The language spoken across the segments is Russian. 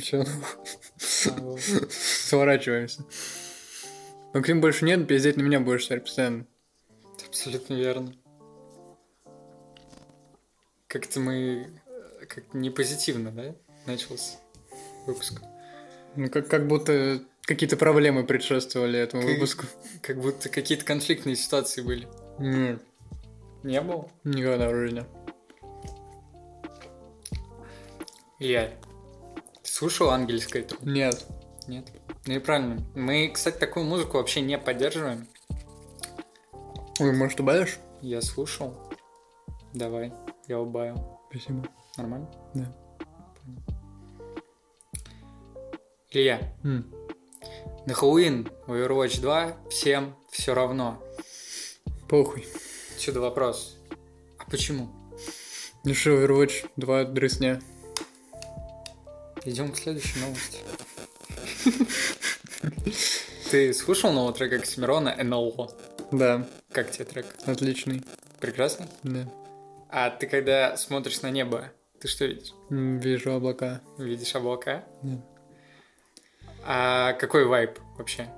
Все, сворачиваемся. Максим больше нет, пиздеть на меня будешь теперь постоянно. Абсолютно верно. Как-то мы как не позитивно, да, начался выпуск. Ну, как, как будто какие-то проблемы предшествовали этому Как- выпуску. Как будто какие-то конфликтные ситуации были. Нет, Не было? никогда в жизни. Илья, слушал ангельское тру? Нет. Нет. Ну и правильно. Мы, кстати, такую музыку вообще не поддерживаем. Ой, может, убавишь? Я слушал. Давай, я убавил. Спасибо. Нормально? Да. Илья, М. на Хэллоуин в Overwatch 2 всем все равно. Похуй. Отсюда вопрос. А почему? Ну что, Overwatch 2 дресня. Идем к следующей новости. Ты слушал новый трек Оксимирона НЛО? Да, Как тебе трек? отличный. Прекрасный? Да. А ты когда смотришь на небо, ты что видишь? Вижу облака. Видишь облака? Да. А какой вайб вообще?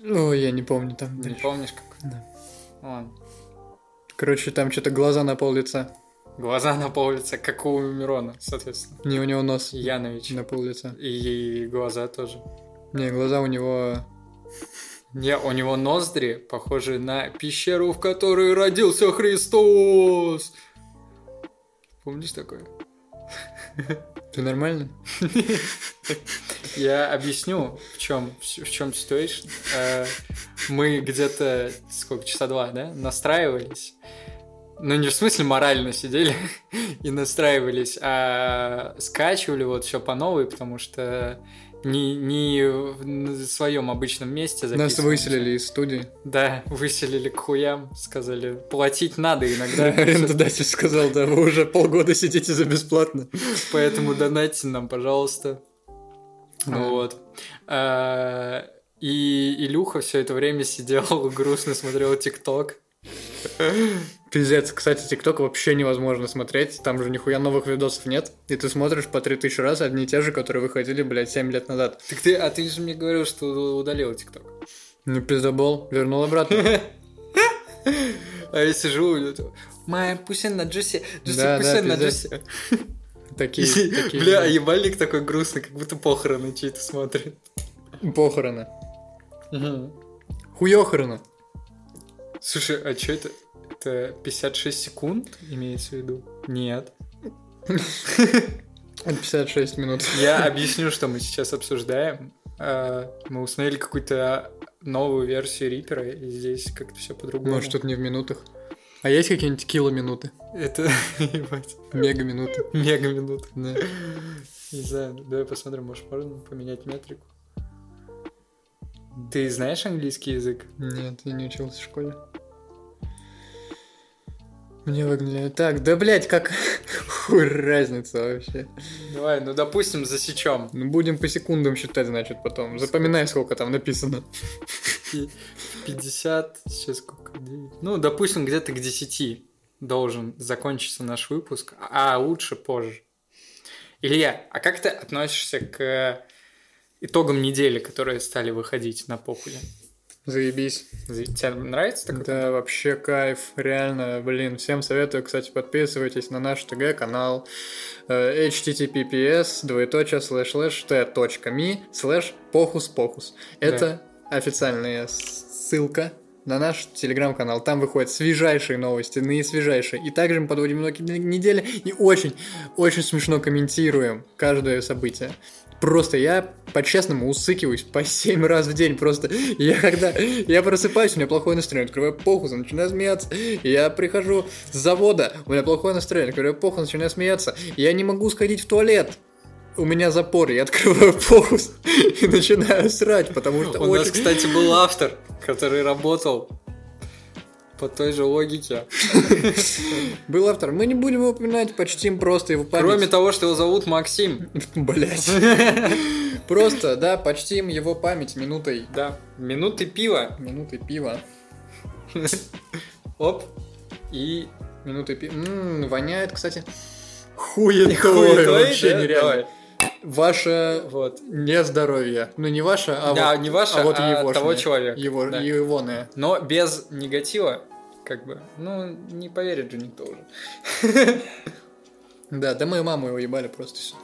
Ой, я не помню там. Не дальше. помнишь какой? Да. Ладно. Короче, там что-то глаза на пол лица. Глаза на пол лица, как у Мирона, соответственно. Не, у него нос Янович. на пол лица. И глаза тоже. Не, глаза у него... Не, у него ноздри похожи на пещеру, в которой родился Христос. Помнишь такое? Ты нормально? Я объясню, в чем, в чем ситуация. Э, Мы где-то, сколько, часа два, да, настраивались. Ну, не в смысле морально сидели и настраивались, а скачивали вот все по новой, потому что не, не в своем обычном месте Нас выселили из студии. Да, выселили к хуям, сказали, платить надо иногда, Арендодатель сказал, да, вы уже полгода сидите за бесплатно. поэтому донатьте нам, пожалуйста. Вот. А, И Илюха все это время сидел, грустно смотрел ТикТок. Пиздец, кстати, ТикТок вообще невозможно смотреть, там же нихуя новых видосов нет, и ты смотришь по 3000 раз одни и те же, которые выходили, блядь, 7 лет назад. Так ты, а ты же мне говорил, что удалил ТикТок. Ну, пиздобол, вернул обратно. А я сижу, моя пусен на Джуси, Джуси пусен на. Джуси. Такие, такие. Бля, ебальник такой грустный, как будто похороны чьи-то смотрит. Похороны. Хуёхороны. Слушай, а что это? Это 56 секунд имеется в виду? Нет. Это 56 минут. Я объясню, что мы сейчас обсуждаем. А, Мы установили какую-то новую версию Рипера, и здесь как-то все по-другому. Может, тут не в минутах. А есть какие-нибудь киломинуты? Это, ебать, Мега-минуты? мега минут. Да. Не знаю, давай посмотрим, может, можно поменять метрику. Ты знаешь английский язык? Нет, я не учился в школе. Мне выгнали. Так, да, блядь, как... Хуй разница вообще. Давай, ну, допустим, засечем. Ну, будем по секундам считать, значит, потом. Запоминай, сколько там написано. 50, сейчас сколько? Девять. Ну, допустим, где-то к 10 должен закончиться наш выпуск, а лучше позже. Илья, а как ты относишься к итогам недели, которые стали выходить на похуе? Заебись. Тебе нравится такой? Да, вообще кайф, реально, блин. Всем советую, кстати, подписывайтесь на наш ТГ-канал э, https двоеточие слэш слэш t.me слэш похус похус. Это официальная ссылка на наш телеграм-канал. Там выходят свежайшие новости, наисвежайшие. И также мы подводим итоги недели и очень, очень смешно комментируем каждое событие. Просто я по-честному усыкиваюсь по 7 раз в день. Просто я когда я просыпаюсь, у меня плохое настроение, открываю похус, начинаю смеяться. Я прихожу с завода, у меня плохое настроение, открываю похус, начинаю смеяться. Я не могу сходить в туалет. У меня запор, я открываю похус и начинаю срать, потому что У нас, очень- кстати, был автор, который работал по той же логике. Был автор. Мы не будем его упоминать, почтим просто его память. Кроме того, что его зовут Максим. Блять. Просто, да, почтим его память минутой. Да, минуты пива. Минутой пива. Оп. И Минутой пива. Воняет, кстати. хуетой, вообще нереально. Ваше Вот. не здоровье. Ну, не ваше, а Да, вот, не ваше, а вот а егошное. того человека, Его, да. Егоное. Но без негатива, как бы, ну, не поверит же никто уже. Да, да мы маму его ебали просто всё.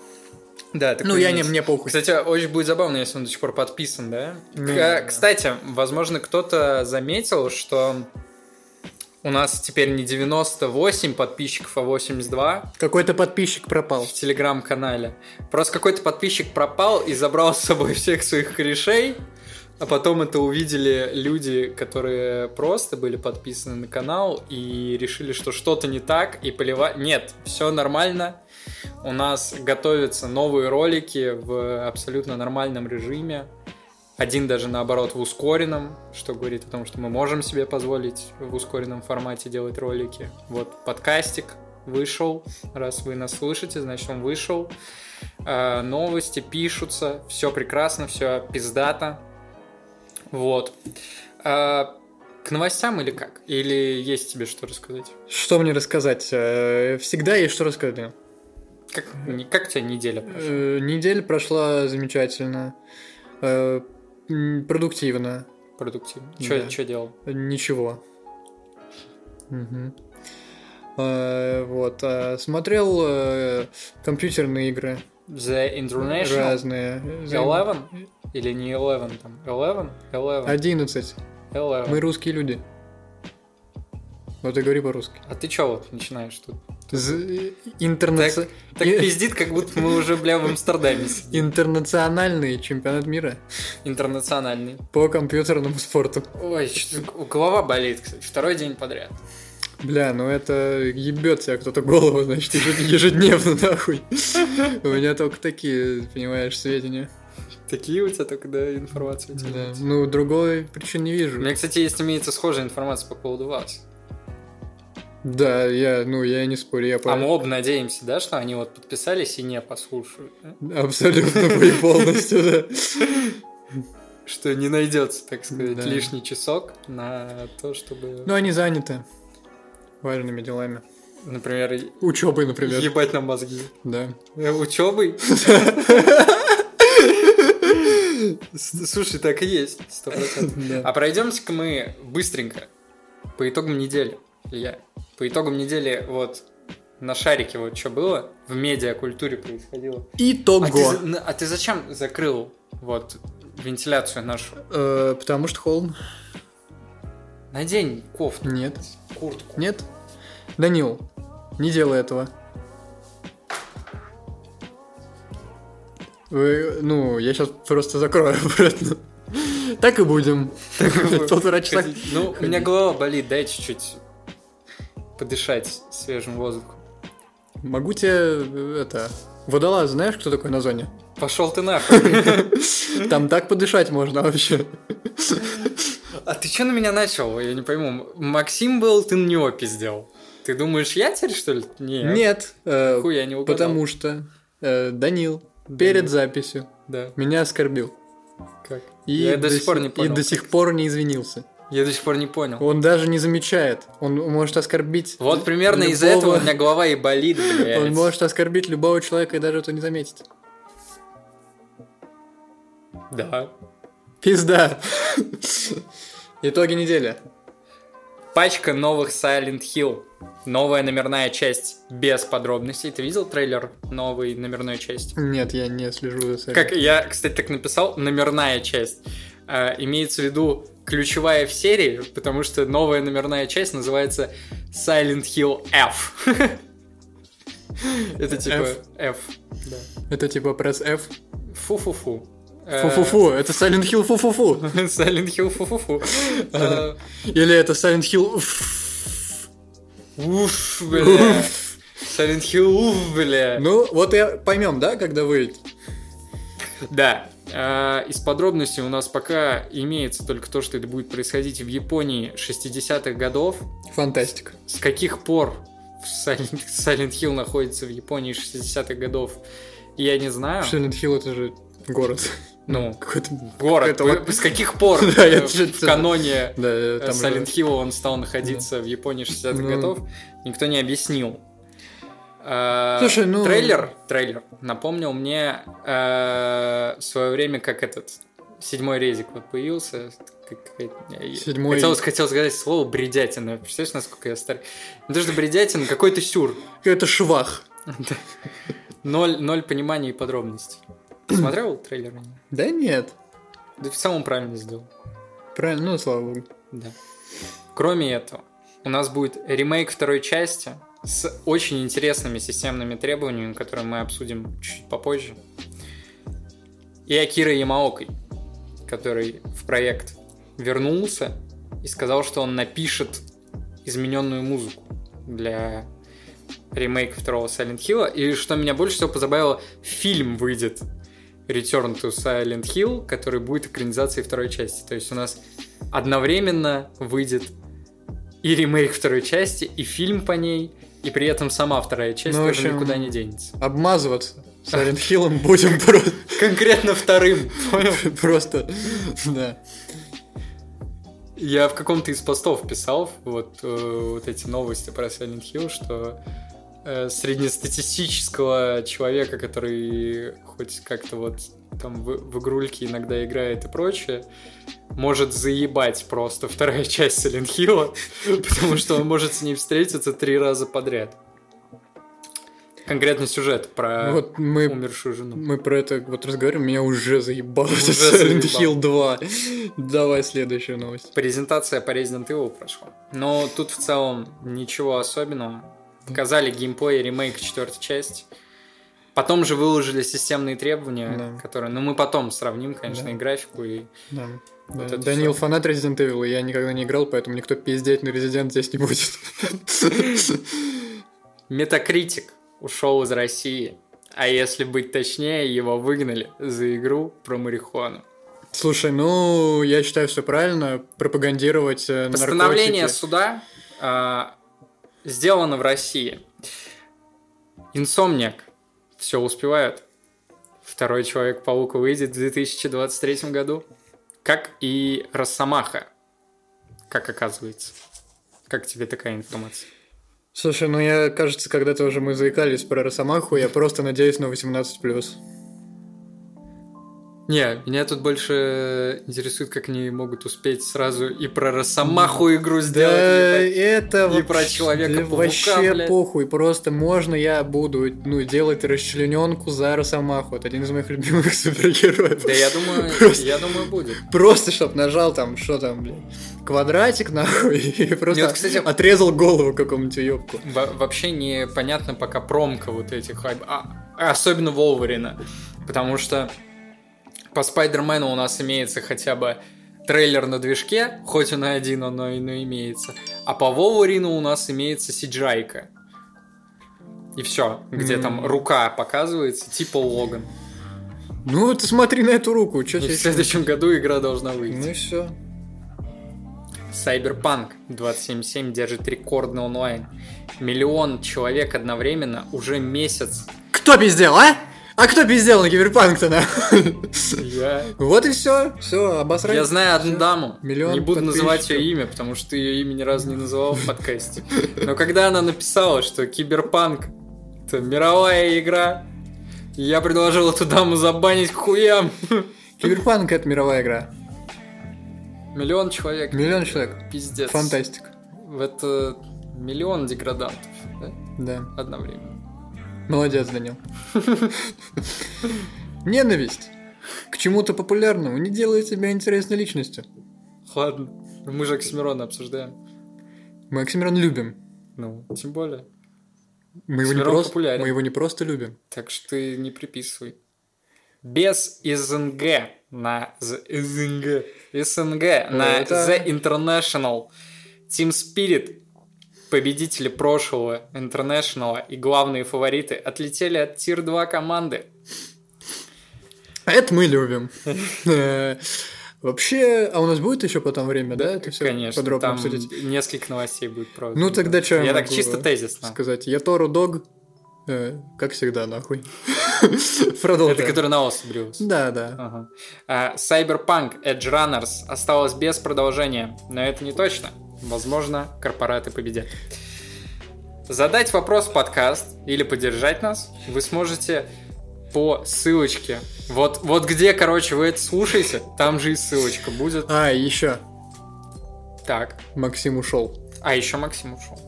Да, Ну, я не, мне похуй. Кстати, очень будет забавно, если он до сих пор подписан, да? Ну. Кстати, возможно, кто-то заметил, что у нас теперь не 98 подписчиков, а 82 Какой-то подписчик пропал. в телеграм-канале. Просто какой-то подписчик пропал и забрал с собой всех своих корешей, а потом это увидели люди, которые просто были подписаны на канал и решили, что что-то не так, и поливать... Нет, все нормально. У нас готовятся новые ролики в абсолютно нормальном режиме. Один даже наоборот в ускоренном, что говорит о том, что мы можем себе позволить в ускоренном формате делать ролики. Вот подкастик вышел. Раз вы нас слышите, значит он вышел. Э, Новости пишутся, все прекрасно, все пиздато. Вот. Э, К новостям или как? Или есть тебе что рассказать? Что мне рассказать? Э, Всегда есть что рассказать. Как, не- как у тебя неделя прошла? Э, Неделя прошла замечательно. Э, Продуктивно. Продуктивно. да. Что делал? Ничего. Э, Вот. э, Смотрел компьютерные игры The International? разные. Eleven? Или не Eleven там? Eleven? Eleven. 11. Eleven. Мы русские люди. Вот и говори по-русски. А ты чё вот начинаешь тут? З- интернаци- Так и- пиздит, как будто мы уже, бля, в Амстердаме сидим. Интернациональный чемпионат мира Интернациональный. по компьютерному спорту. Ой, голова болит, кстати, второй день подряд. Бля, ну это ебет тебя кто-то голову, значит, ежед- ежедневно, нахуй. У меня только такие, понимаешь, сведения. Такие у тебя только, да, информации у тебя Да. нет. Ну, другой причин не У вижу. меня, кстати, есть имеется схожая информация по поводу вас. Да, я, ну, я не спорю, я А мы оба надеемся, да, что они вот подписались и не послушают. да? абсолютно и полностью, да. Что не найдется, так сказать, лишний часок на то, чтобы, Ну, они заняты важными делами. например, Учебой, например. ебать нам мозги. Да. Учебой? Слушай, так и есть, сто процентов. Да. А пройдемся-ка мы быстренько по итогам недели, Илья. По итогам недели вот на шарике вот что было, в медиакультуре происходило. А ты, Итого. а ты зачем закрыл вот вентиляцию нашу? Э, Потому что холодно. Надень кофту, Нет. куртку. Нет? Данил, не делай этого. Вы, ну, я сейчас просто закрою обратно. Так и будем. Полтора часа. Ну, у меня голова болит, дай чуть-чуть подышать свежим воздухом. Могу тебе, э, это... Водолаз, знаешь, кто такой на зоне? Пошел ты нахуй. Там так подышать можно вообще. А ты что на меня начал? Я не пойму. Максим был, ты на него пиздел. Ты думаешь, я теперь, что ли? Нет. Нет, э, Хуй, я не угадал. потому что э, Данил перед записью Да, меня оскорбил. как? И Я до сих си- пор не понял. И до сих пор не извинился. Я до сих пор не понял. Он даже не замечает. Он может оскорбить. Вот примерно из-за любого- этого у меня голова и болит, блядь. Он может оскорбить любого человека и даже это не заметить. Да. Пизда. Итоги недели. Пачка новых Silent Hill. Новая номерная часть без подробностей. Ты видел трейлер новой номерной части? Нет, я не слежу за Silent Как я, кстати, так написал, номерная часть. А, имеется в виду ключевая в серии, потому что новая номерная часть называется Silent Hill F. Это типа F? Это типа пресс F. Фу-фу-фу. Э, Фу-фу-фу. Это Silent Hill фу-фу-фу. Silent Hill фу-фу-фу. Э, Или это Silent Hill уф. Бля. Silent Hill, уф, бля. Ну, вот и поймем, да, когда выйдет? Да. Из подробностей у нас пока имеется только то, что это будет происходить в Японии 60-х годов. Фантастика. С каких пор Silent, Silent Hill находится в Японии 60-х годов, я не знаю. Silent Hill это же город. Ну, Какой-то... город. какой-то лок- С каких пор Да, э, я в каноне Да, э, там Silent Hill он стал находиться в Японии 60-х Ну. годов, никто не объяснил. Э, Слушай, ну- Трейлер, трейлер напомнил мне э, в свое время, как этот седьмой резик вот появился. я- Седьмой- Хотел, хотел сказать слово бредятина. Представляешь, насколько я старый? Не то, что бредятина, какой-то сюр. Это швах. Ноль, ноль понимания и подробностей. Ты смотрел трейлер? Да нет. Да в самом правильно сделал. Правильно, ну, слава богу. Да. Кроме этого, у нас будет ремейк второй части с очень интересными системными требованиями, которые мы обсудим чуть попозже. И Акира Ямаокой, который в проект вернулся и сказал, что он напишет измененную музыку для ремейка второго Silent Hill. И что меня больше всего позабавило, фильм выйдет Return to Silent Hill, который будет экранизацией второй части. То есть у нас одновременно выйдет и ремейк второй части, и фильм по ней, и при этом сама вторая часть Ну, тоже общем, никуда не денется. Обмазываться Silent Hill'ом будем просто... Конкретно вторым, понял? Просто, да. Я в каком-то из постов писал вот, э, вот эти новости про Silent Hill, что среднестатистического человека, который хоть как-то вот там в, в игрульки иногда играет и прочее, может заебать просто вторая часть Silent Hill, потому что он может с ней встретиться три раза подряд. Конкретно сюжет про Вот мы умершую жену. Мы про это вот разговариваем, меня уже заебало. Уже Silent. Hill 2. Давай следующую новость. Презентация по Resident Evil прошла. Но тут в целом ничего особенного. Показали геймплей ремейк четвертой части. Потом же выложили системные требования, Да. которые... Ну, мы потом сравним, конечно, Да. и графику, и... Да. Вот Да, Данил всё. фанат Resident Evil, и я никогда не играл, поэтому никто пиздеть на Resident здесь не будет. Метакритик ушел из России. А если быть точнее, его выгнали за игру про марихуану. Слушай, ну, я считаю все правильно, пропагандировать э, Постановление наркотики. суда а, сделано в России. Инсомниак все успевают. Второй Человек-паук выйдет в 2023 году. Как и Росомаха. Как оказывается. Как тебе такая информация? Слушай, ну я, кажется, когда-то уже мы заикались про Росомаху, я просто надеюсь на 18+. Не, меня тут больше интересует, как они могут успеть сразу и про Росомаху игру сделать. Да, ебать. это И вообще- про Человека-паука, вообще блядь. похуй, просто можно я буду ну, делать расчлененку за Росомаху. Это один из моих любимых супергероев. Да я думаю, Просто- я думаю, будет. Просто, чтоб нажал там, что там, блин, квадратик, нахуй, и просто Нет, кстати- отрезал голову какому-нибудь уёбку. Во- вообще непонятно пока промка вот этих, а- а- особенно Волверина, потому что по Спайдермену у нас имеется хотя бы трейлер на движке, хоть он и один, оно и но имеется, а по Волверину у нас имеется сиджайка. И все, где М. там рука показывается, типа Логан. Ну, ты смотри на эту руку, что И в следующем году игра должна Ну выйти. и все. Cyberpunk 277 держит рекордный онлайн. Миллион человек одновременно уже месяц. Кто пиздел, а? А кто пиздел на киберпанк-то, нахуй? Я Вот и все, все, обосрать. Я знаю одну даму. Миллион не буду называть ее имя, потому что ты ее имя ни разу не называл в подкасте. Но когда она написала, что Киберпанк это мировая игра, я предложил эту даму забанить к хуям. Киберпанк это мировая игра. Миллион человек. Миллион человек. Пиздец. Фантастика. В это миллион деградантов. да? Да. Одновременно. Молодец, Данил. Ненависть к чему-то популярному не делает тебя интересной личностью. Ладно. Мы же Оксимирона обсуждаем. Мы Оксимирон любим. Ну, тем более. Мы его, не просто, популярен. мы его не просто любим. Так что ты не приписывай. Без СНГ на СНГ. СНГ на Это- The International. Team Spirit, победители прошлого International и главные фавориты, отлетели от Тир 2 команды. Это мы любим. Вообще, а у нас будет еще потом время, да, это все Конечно, подробно там обсудить? несколько новостей будет про Ну тогда что Я так чисто тезисно. сказать? Я Тору Дог, э, как всегда, нахуй. Продолжаем. Это который на ос брился. Да, да. А, Cyberpunk Edge Runners осталось без продолжения, но это не точно. Возможно, корпораты победят. задать вопрос в подкаст или поддержать нас, вы сможете по ссылочке. Вот, вот где, короче, вы это слушаете, там же и ссылочка будет. А, еще. Так. Максим ушел. А еще Максим ушел.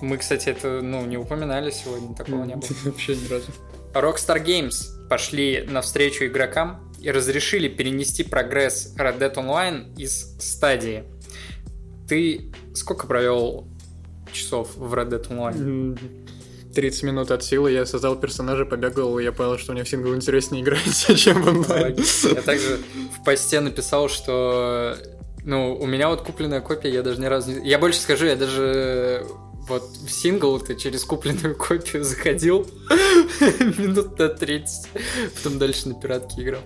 Мы, кстати, это, ну, не упоминали сегодня, такого не было. Вообще ни разу. Rockstar Games пошли навстречу игрокам и разрешили перенести прогресс Red Dead Online из стадии. Ты сколько провел часов в Red Dead Online? 30 минут от силы, я создал персонажа, побегал, и я понял, что мне в сингл интереснее играть, чем в онлайн. Я также в посте написал, что ну, у меня вот купленная копия, я даже ни разу не... Я больше скажу, я даже вот в сингл ты через купленную копию заходил минут на 30, потом дальше на пиратке играл.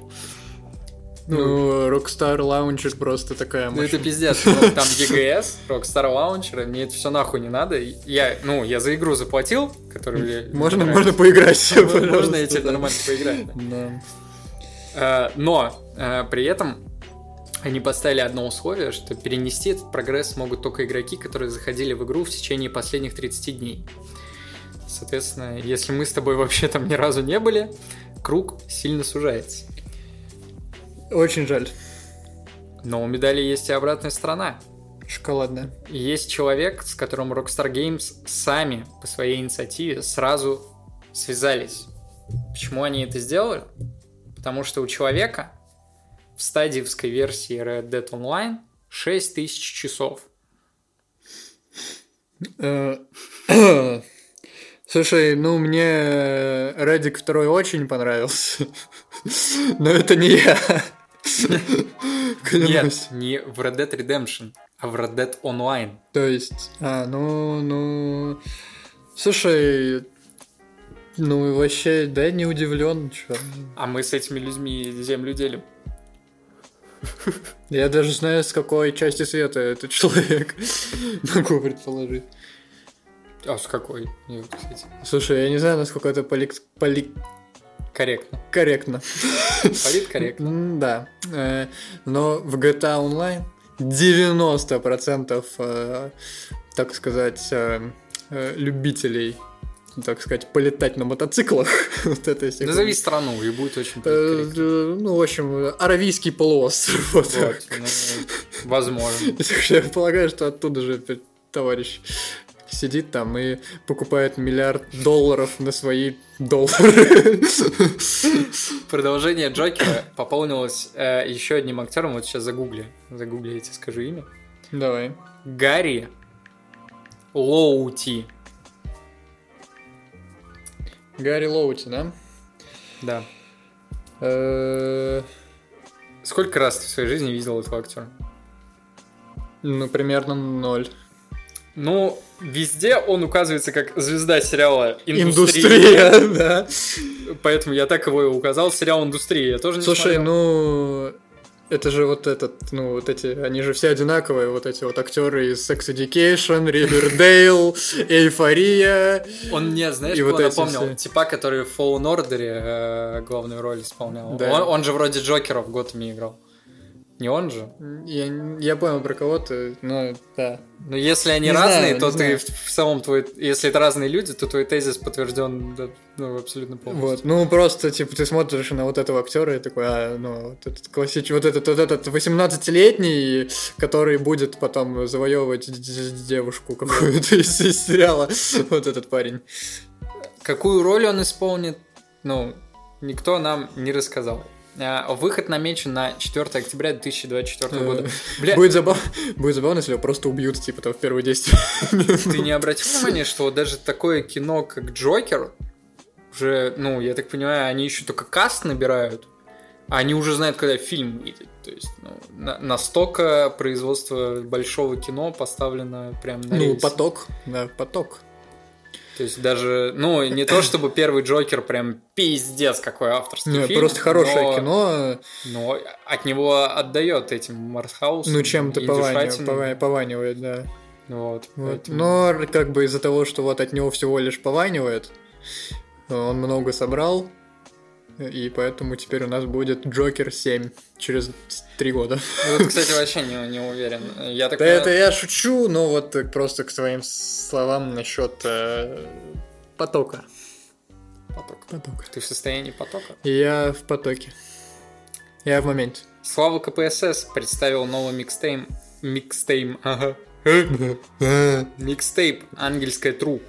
Ну, Rockstar Launcher просто такая Ну, это пиздец. Ну, там EGS, Rockstar Launcher, мне это все нахуй не надо. Я, ну, я за игру заплатил, которую... Можно, можно поиграть. Можно я тебе нормально поиграть. Да. Но при этом они поставили одно условие, что перенести этот прогресс могут только игроки, которые заходили в игру в течение последних 30 дней. Соответственно, если мы с тобой вообще там ни разу не были, круг сильно сужается. Очень жаль. Но у медали есть и обратная сторона. Шоколадная. Есть человек, с которым Rockstar Games сами по своей инициативе сразу связались. Почему они это сделали? Потому что у человека в стадиевской версии Red Dead Online 6000 часов. Э, слушай, ну мне Reddick 2 очень понравился, но это не я. Нет, не в Red Dead Redemption, а в Red Dead Online. То есть, а, ну, ну... Слушай, ну вообще, да, не удивлен, что. А мы с этими людьми землю делим. Я даже знаю, с какой части света этот человек. Могу предположить. А с какой? Слушай, я не знаю, насколько это поли... поли... Корректно. Корректно. Политкорректно. Да. Э, но в GTA Online 90% э, так сказать, э, любителей так сказать, полетать на мотоциклах. вот это если Назови страну, и будет очень Ну, в общем, Аравийский полуостров. Вот, вот ну, возможно. Я полагаю, что оттуда же товарищ сидит там и покупает миллиард долларов на свои доллары. Продолжение Джокера пополнилось э, еще одним актером. Вот сейчас загугли. Загугли, я тебе скажу имя. Давай. Гарри Лоути. Гарри Лоути, да? Да. Э, Сколько раз ты в своей жизни видел этого актера? Ну, примерно ноль. Ну, везде он указывается как звезда сериала «Индустрия». Индустрия, да. Поэтому я так его и указал, сериал «Индустрия». Я тоже не Слушай, смотрел. ну, это же вот этот, ну, вот эти, они же все одинаковые, вот эти вот актеры из Sex Education, Ривердейл, Эйфория. Он мне, знаешь, и вот напомнил? Все. Типа, который в Fallen Order э, главную роль исполнял. Да. Он, он же вроде Джокера в Готэме играл. Не он же? Я, я понял про кого то но да. Но если они не разные, знаю, то ты в, в самом твой... Если это разные люди, то твой тезис подтвержден ну, абсолютно полностью. Вот, ну просто, типа, ты смотришь на вот этого актера и такой, а, ну, вот этот классический, вот этот, вот этот 18-летний, который будет потом завоевывать девушку какую-то из, из сериала, вот этот парень. Какую роль он исполнит, ну, никто нам не рассказал. А, выход намечен на 4 октября 2024 э, года. Бля... Будет, забав... Будет забавно, если его просто убьют, типа, там, в первые 10 Ты не обратил внимания, что даже такое кино, как Джокер, уже, ну, я так понимаю, они еще только каст набирают, а они уже знают, когда фильм выйдет. То есть, ну, на, настолько производство большого кино поставлено прям на Ну, поток, да, поток. То есть даже, ну, не то чтобы первый Джокер прям пиздец какой авторский Нет, фильм. просто хорошее но, кино. Но от него отдает этим Мартхаусом. Ну, чем-то пованивает, пованивает, да. Вот, вот. Поэтому... Но как бы из-за того, что вот от него всего лишь пованивает, он много собрал, и поэтому теперь у нас будет Джокер 7 через три года. Вот, кстати, вообще не, не уверен. Я так Да это я шучу, но вот просто к твоим словам насчет э, потока. Поток. Потока. Ты в состоянии потока? Я в потоке. Я в моменте. Слава КПСС представил новый микстейп. Микстейп, ага. Микстейп «Ангельское true».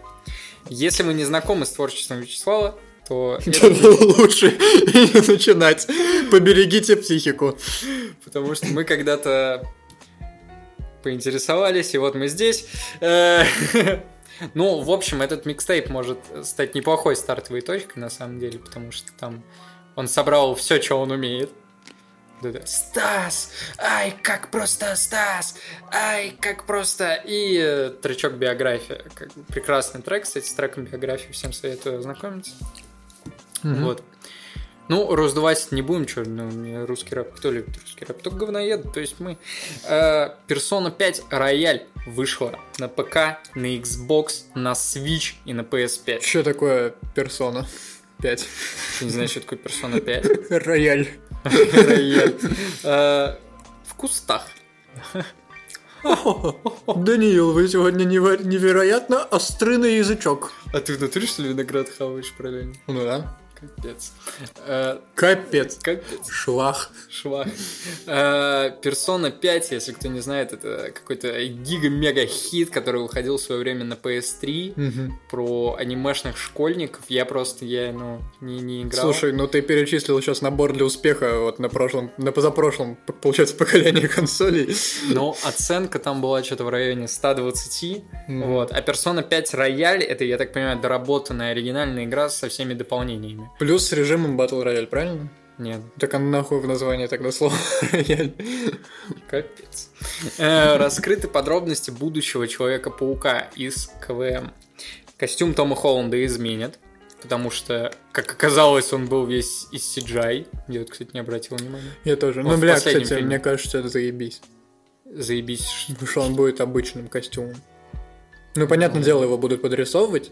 Если вы не знакомы с творчеством Вячеслава, то... Лучше не начинать. Поберегите психику. Потому что мы когда-то поинтересовались, и вот мы здесь. Э, ну, в общем, этот микстейп может стать неплохой стартовой точкой, на самом деле, потому что там он собрал все, что он умеет. Стас! Ай, как просто Стас! Ай, как просто... И э, тречок биография. Как, прекрасный трек, кстати, с треком биографии всем советую ознакомиться. Мгм. Вот. Ну, раздувать не будем, что, ну, русский рэп, кто любит русский рэп? Только говноеды, то есть мы. Персона 5 Рояль вышла на ПК, на Xbox, на Switch и на PS5. Что такое персона? 5. Ты не знаешь, что такое Персона 5? Рояль. Рояль. Э, В кустах. Даниил, вы сегодня невероятно острый на язычок. А ты в натуре, что ли, виноград хаваешь параллельно? Ну да. Капец. Э, Капец. Капец. Шлах. Швах. Э, Персона 5, если кто не знает, это какой-то гига-мега-хит, который выходил в свое время на PS3 Мгм. про анимешных школьников. Я просто, я, ну, не, не играл. Слушай, ну ты перечислил сейчас набор для успеха вот на прошлом, на позапрошлом, получается, поколении консолей. Но оценка там была что-то в районе 120. Мгм. Вот. А Persona 5 Рояль, это, я так понимаю, доработанная оригинальная игра со всеми дополнениями. Плюс с режимом Battle Royale, правильно? Нет, Так а нахуй в названии тогда слово Рояль. Капец. Э, Раскрыты подробности будущего Человека-паука из КВМ. Костюм Тома Холланда изменят, потому что, как оказалось, он был весь из CGI. Я вот, кстати, не обратил внимания. Я тоже. Он Ну, бля, кстати, фильме. мне кажется, это заебись. Заебись. Потому что он будет обычным костюмом. Ну, понятное дело, его будут подрисовывать,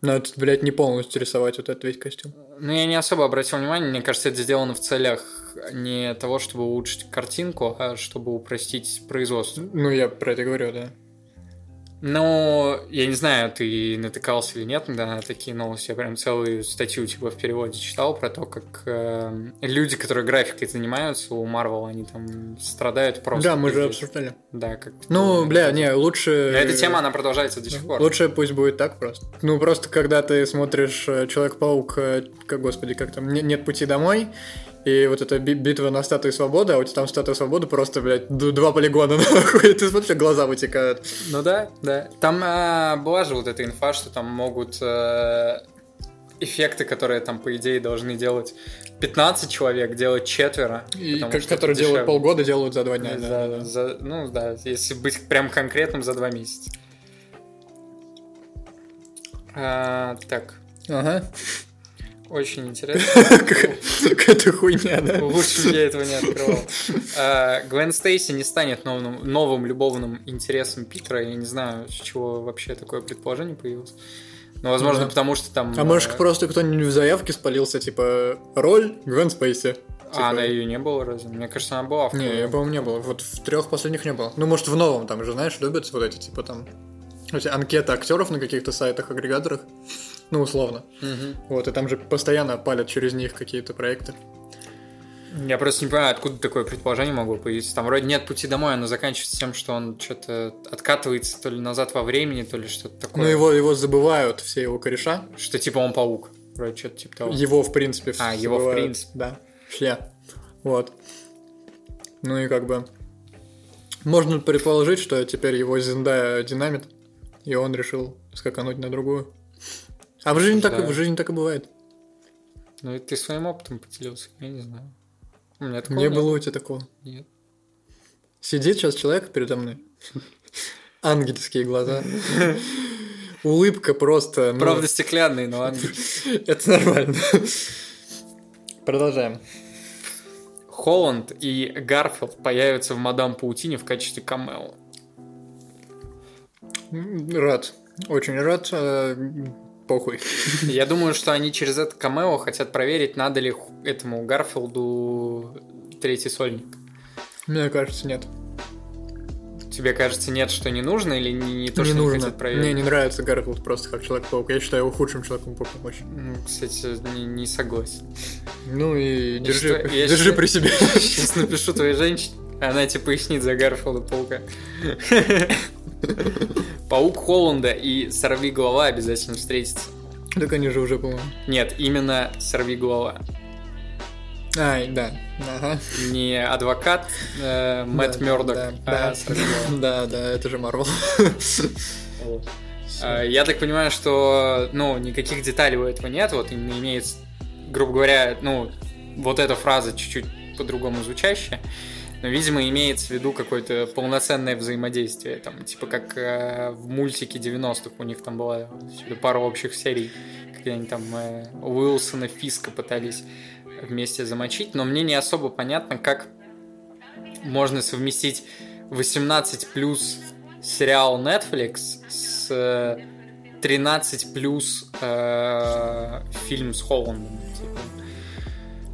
но это, блядь, не полностью рисовать вот этот весь костюм. Ну, я не особо обратил внимание. Мне кажется, это сделано в целях не того, чтобы улучшить картинку, а чтобы упростить производство. Ну, я про это говорю, да. Но я не знаю, ты натыкался или нет на такие новости. Я прям целую статью типа в переводе читал про то, как э, люди, которые графикой занимаются у Marvel, они там страдают просто. да, мы же обсуждали. Да, как. Ну, бля, не, лучше... Но эта тема, она продолжается до сих пор. Лучше пусть будет так просто. Ну, просто когда ты смотришь э, Человек-паук, э, как, господи, как там, «Не- нет пути домой, и вот эта би- битва на статуе свободы, а у тебя там статуя свободы просто, блядь, два полигона нахуй, ты смотришь, глаза вытекают. Ну да, да. Там а, была же вот эта инфа, что там могут э, эффекты, которые там, по идее, должны делать 15 человек, делать четверо. И, как- которые делают дешевле. полгода, делают за два дня. За- да, да. за- ну да, если быть прям конкретным, за два месяца. А, так, Ага. Очень интересно. Какая-то хуйня, да? Лучше бы я этого не открывал. А, Гвен Стейси не станет новым, новым любовным интересом Питера. Я не знаю, с чего вообще такое предположение появилось. Но, возможно, Да. потому что там... А может э, просто кто-нибудь в заявке спалился, типа, роль Гвен Спейси? А, Типа- она ее не было разве? Мне кажется, она была в Не, я, по-моему, не было. Вот в трех последних не было. Ну, может, в новом там же, знаешь, любят вот эти, типа, там, эти анкеты актеров на каких-то сайтах, агрегаторах. Ну, условно. Мгм. Вот, и там же постоянно палят через них какие-то проекты. Я просто не понимаю, откуда такое предположение могло появиться. Там вроде нет пути домой, оно заканчивается тем, что он что-то откатывается то ли назад во времени, то ли что-то такое. Ну, его, его забывают все его кореша. Что типа он паук. Вроде что-то типа того. Его, в принципе, А, его в забывают. принципе. Да. Все. Вот. Ну и как бы... Можно предположить, что теперь его Зиндая динамит, и он решил скакануть на другую. А в жизни, так, в жизни так и бывает. Ну, и ты своим опытом поделился, я не знаю. У меня такого Не нет. было у тебя такого. Нет. Сидит сейчас человек передо мной. Ангельские глаза. Улыбка просто... ну, Правда, стеклянный, но ладно. Это нормально. Продолжаем. Холланд и Гарфилд появятся в Мадам Паутине в качестве камео. Рад. Очень рад. Похуй. Я думаю, что они через это камео хотят проверить, надо ли этому Гарфилду третий сольник. Мне кажется, нет. Тебе кажется, нет, что не нужно, или не, не то, не что нужно. они хотят проверить? Мне не нравится Гарфилд просто как Человек-паук. Я считаю его худшим Человеком-пауком вообще. Ну, Кстати, не, не согласен. Ну и держи, я держи считаю- при себе. Сейчас напишу твоей женщине, она тебе пояснит за Гарфилда паука. Паук Холланда и Сорви Голова обязательно встретятся. Так они же уже, по-моему. Нет, именно Сорви Голова. Ай, да. Ага. Не адвокат э, Мэтт Да, Мёрдок, да, а да. сорвиголова. Да, да, это же Марвел. А, Я так понимаю, что, ну, никаких деталей у этого нет, вот именно имеется, грубо говоря, ну, вот эта фраза чуть-чуть по-другому звучащая, но, видимо, имеется в виду какое-то полноценное взаимодействие, там, типа как э, в мультике 90-х у них там была пара общих серий, где они там э, Уилсона Фиска пытались вместе замочить, но мне не особо понятно, как можно совместить 18 плюс сериал Netflix с э, 13 плюс э, фильм с Холландом. типа.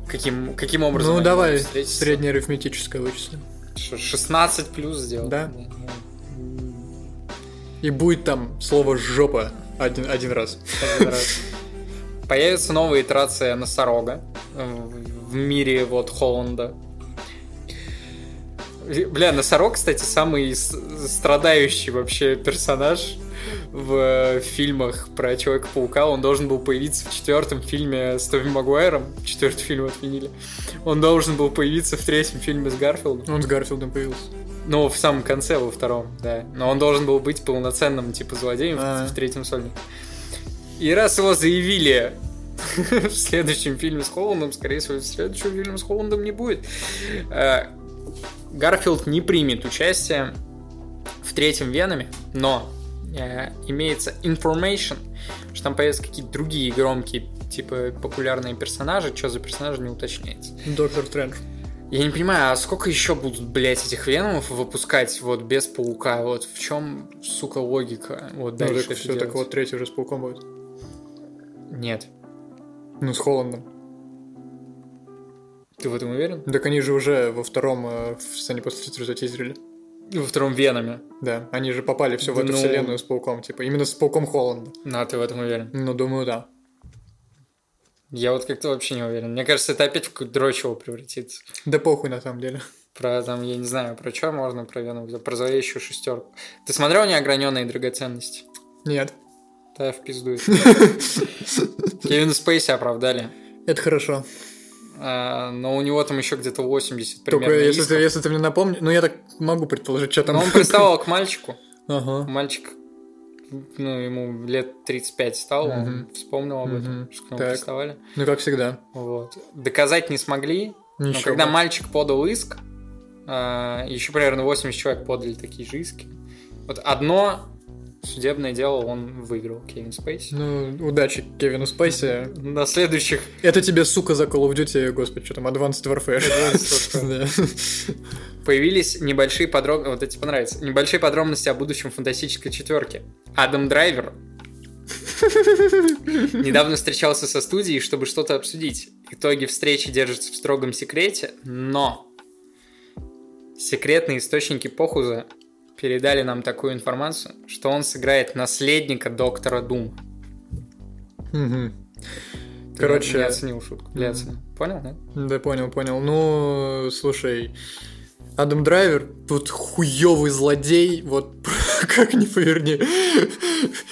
Каким, каким образом? Ну давай среднеарифметическое вычислим. Что, 16 плюс сделать? Да. И будет там слово жопа один, один раз. Один раз. Появится новая итерация носорога в мире вот Холланда. Бля, носорог, кстати, самый страдающий вообще персонаж в фильмах про Человека-паука. Он должен был появиться в четвертом фильме с Тоби Магуайром. Четвертый фильм отменили. Он должен был появиться в третьем фильме с Гарфилдом. Он с Гарфилдом появился. Ну, в самом конце, во втором, да. Но он должен был быть полноценным, типа, злодеем в- А. в, третьем сольнике. И раз его заявили в следующем фильме с Холландом, скорее всего, в следующем фильме с Холландом не будет. Э, Гарфилд не примет участие в третьем Веноме, но э, имеется information, что там появятся какие-то другие громкие, типа, популярные персонажи. Что за персонажи, не уточняется. Доктор Стрэндж. Я не понимаю, а сколько еще будут, блядь, этих веномов выпускать вот без паука? Вот в чем, сука, логика? Вот Ну, дальше так это все, так делать? вот третий уже с пауком будет. Нет. Ну, с Холландом. Ты в этом уверен? Так они же уже во втором э, в сцене после титров затизерили. Во втором Веноме. Да, они же попали все в эту Ну. вселенную с пауком, типа, именно с пауком Холланда. Ну, а ты в этом уверен? Ну, думаю, да. Я вот как-то вообще не уверен. Мне кажется, это опять в какое-то дрочево превратится. Да похуй на самом деле. Про там, я не знаю, про что можно, про Веном, про зловещую шестерку. Ты смотрел неограненные драгоценности? Нет. Да, в пизду. Кевина Спейси оправдали. Это хорошо. А, но у него там еще где-то 80 Только примерно если исков. ты, если ты мне напомнишь, ну я так могу предположить, что там. Но он приставал к мальчику. Ага. Мальчик, ну, ему лет 35 стал, он Мгм. вспомнил об этом, Мгм. что к нему Так. приставали. Ну как всегда. Вот. Доказать не смогли, но Ничего. когда мальчик подал иск, а, еще примерно 80 человек подали такие же иски. Вот одно судебное дело он выиграл, Кевин Спейси. Ну, удачи Кевину Спейси. На следующих Это тебе, сука, за Call of Duty, господи, что там, Advanced Warfare. Появились небольшие подробности, вот эти понравятся, небольшие подробности о будущем фантастической четверке. Адам Драйвер недавно встречался со студией, чтобы что-то обсудить. Итоги встречи держатся в строгом секрете, но секретные источники Похуза передали нам такую информацию, что он сыграет наследника доктора Дума. Ты Короче- не оценил шутку. Мгм. оценил? Понял, да? Да, понял, понял. Ну, слушай, Адам Драйвер тут хуёвый злодей, вот как ни поверни.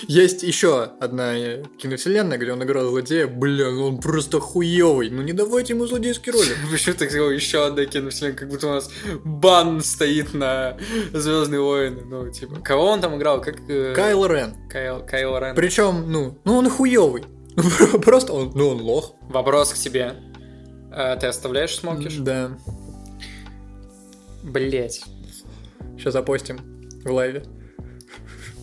Есть еще одна киновселенная, где он играл злодея. Бля, ну он просто хуёвый. Ну не давайте ему злодейский ролик. Почему ты сказал еще одна киновселенная, как будто у нас бан стоит на Звездные войны. Ну, типа, кого он там играл? Как э, Кайл Рен. Кайл, Кайл Рен. Причем, ну, ну он хуёвый. Просто он, ну он лох. Вопрос к тебе. А, ты оставляешь смокиш? Да. Блять. Сейчас запостим в лайве.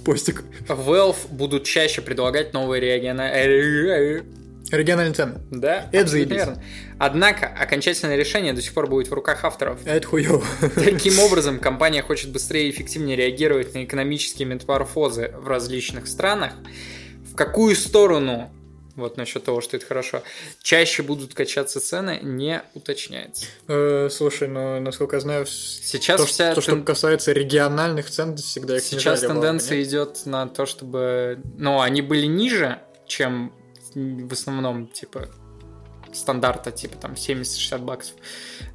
Постик. Valve будут чаще предлагать новые реагионы. Региональные цены. Да, Это заебись. верно. Однако, окончательное решение до сих пор будет в руках авторов. А это хуёво. Таким образом, компания хочет быстрее и эффективнее реагировать на экономические метаморфозы в различных странах, в какую сторону вот насчет того, что это хорошо. Чаще будут качаться цены, не уточняется. Э, слушай, ну, насколько я знаю, сейчас то, вся то, что тен- касается региональных цен, всегда их сейчас тенденция волнами, идет на то, чтобы, ну, они были ниже, чем в основном типа стандарта, типа там 70-60 баксов.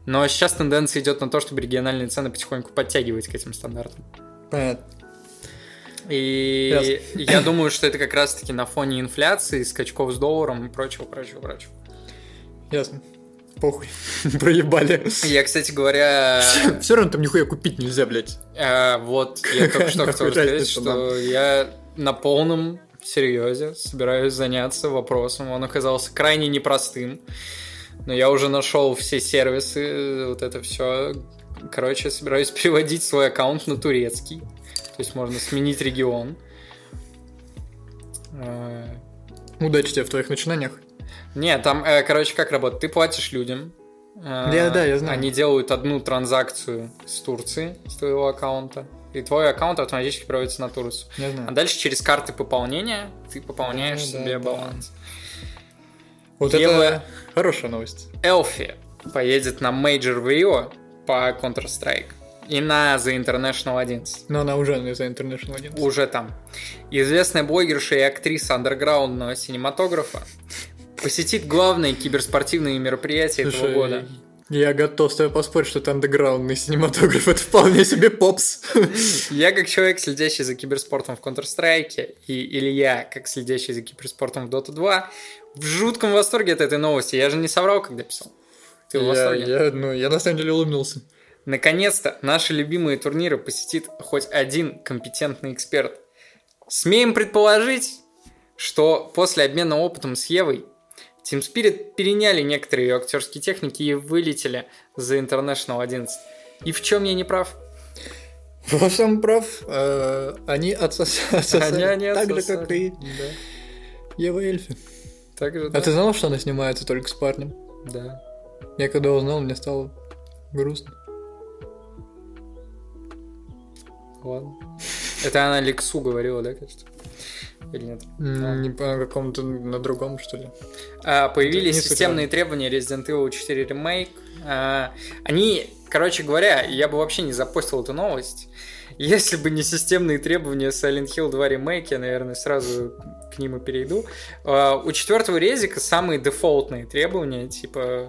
Но сейчас тенденция идет на то, чтобы региональные цены потихоньку подтягивать к этим стандартам. Понятно. И я думаю, что это как раз-таки на фоне инфляции, скачков с долларом и прочего, прочего, прочего. Ясно. Похуй. Проебали. Я, кстати говоря, Все равно там нихуя купить нельзя, блядь. э, вот я только что хотел сказать, что я на полном серьезе собираюсь заняться вопросом. Он оказался крайне непростым. Но я уже нашел все сервисы, вот это все. Короче, собираюсь переводить свой аккаунт на турецкий. То есть можно сменить регион. Э, Удачи тебе в твоих начинаниях. Не, там, э, короче, как работает? Ты платишь людям. э, Да, да, я знаю. Они делают одну транзакцию с Турции, с твоего аккаунта. И твой аккаунт автоматически проводится на Турцию. Я А знаю. дальше через карты пополнения ты пополняешь Да, себе да, да. баланс. Вот Ева- это хорошая новость. Элфи поедет на Major в Рио по Counter-Strike. И на The International 11. Но она уже не за International 11. Уже там. Известная блогерша и актриса андерграундного синематографа посетит главные киберспортивные мероприятия этого Слушай, года. Я готов с тобой поспорить, что это андеграундный синематограф. Это вполне себе попс. Я как человек, следящий за киберспортом в Counter-Strike, и Илья, как следящий за киберспортом в Dota 2, в жутком восторге от этой новости. Я же не соврал, когда писал. Ты в Я, восторге? я, ну, я на самом деле улыбнулся. Наконец-то наши любимые турниры посетит хоть один компетентный эксперт. Смеем предположить, что после обмена опытом с Евой Team Spirit переняли некоторые ее актерские техники и вылетели за International 11. И в чем я не прав? Во всем прав. Э, они отсос- отсосали Они- они так же, как и Да. Ева Эльфи. Так же, А да. ты знал, что она снимается только с парнем? Да. Я когда узнал, мне стало грустно. Ладно. Это она Лексу говорила, да, кажется? Или нет? Не по какому-то на другом, что ли. А, появились системные требования Resident Evil 4 Remake. А, они, короче говоря, я бы вообще не запостил эту новость. Если бы не системные требования Silent Hill 2 Remake, я, наверное, сразу к ним и перейду. А, у четвертого резика самые дефолтные требования, типа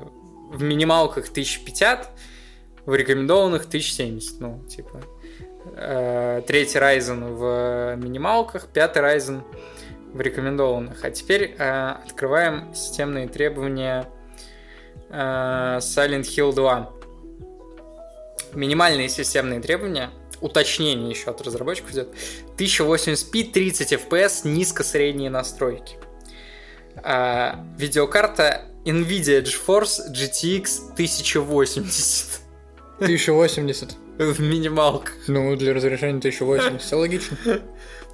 в минималках 1050, в рекомендованных 1070, ну, типа третий Ryzen в минималках, пятый Ryzen в рекомендованных. А теперь э, открываем системные требования э, Silent Hill 2. Минимальные системные требования, уточнение еще от разработчиков идет, 1080p, 30 FPS, низко-средние настройки. А, видеокарта NVIDIA GeForce GTX 1080 1080. В минималках. Ну, для разрешения 1080. Все логично.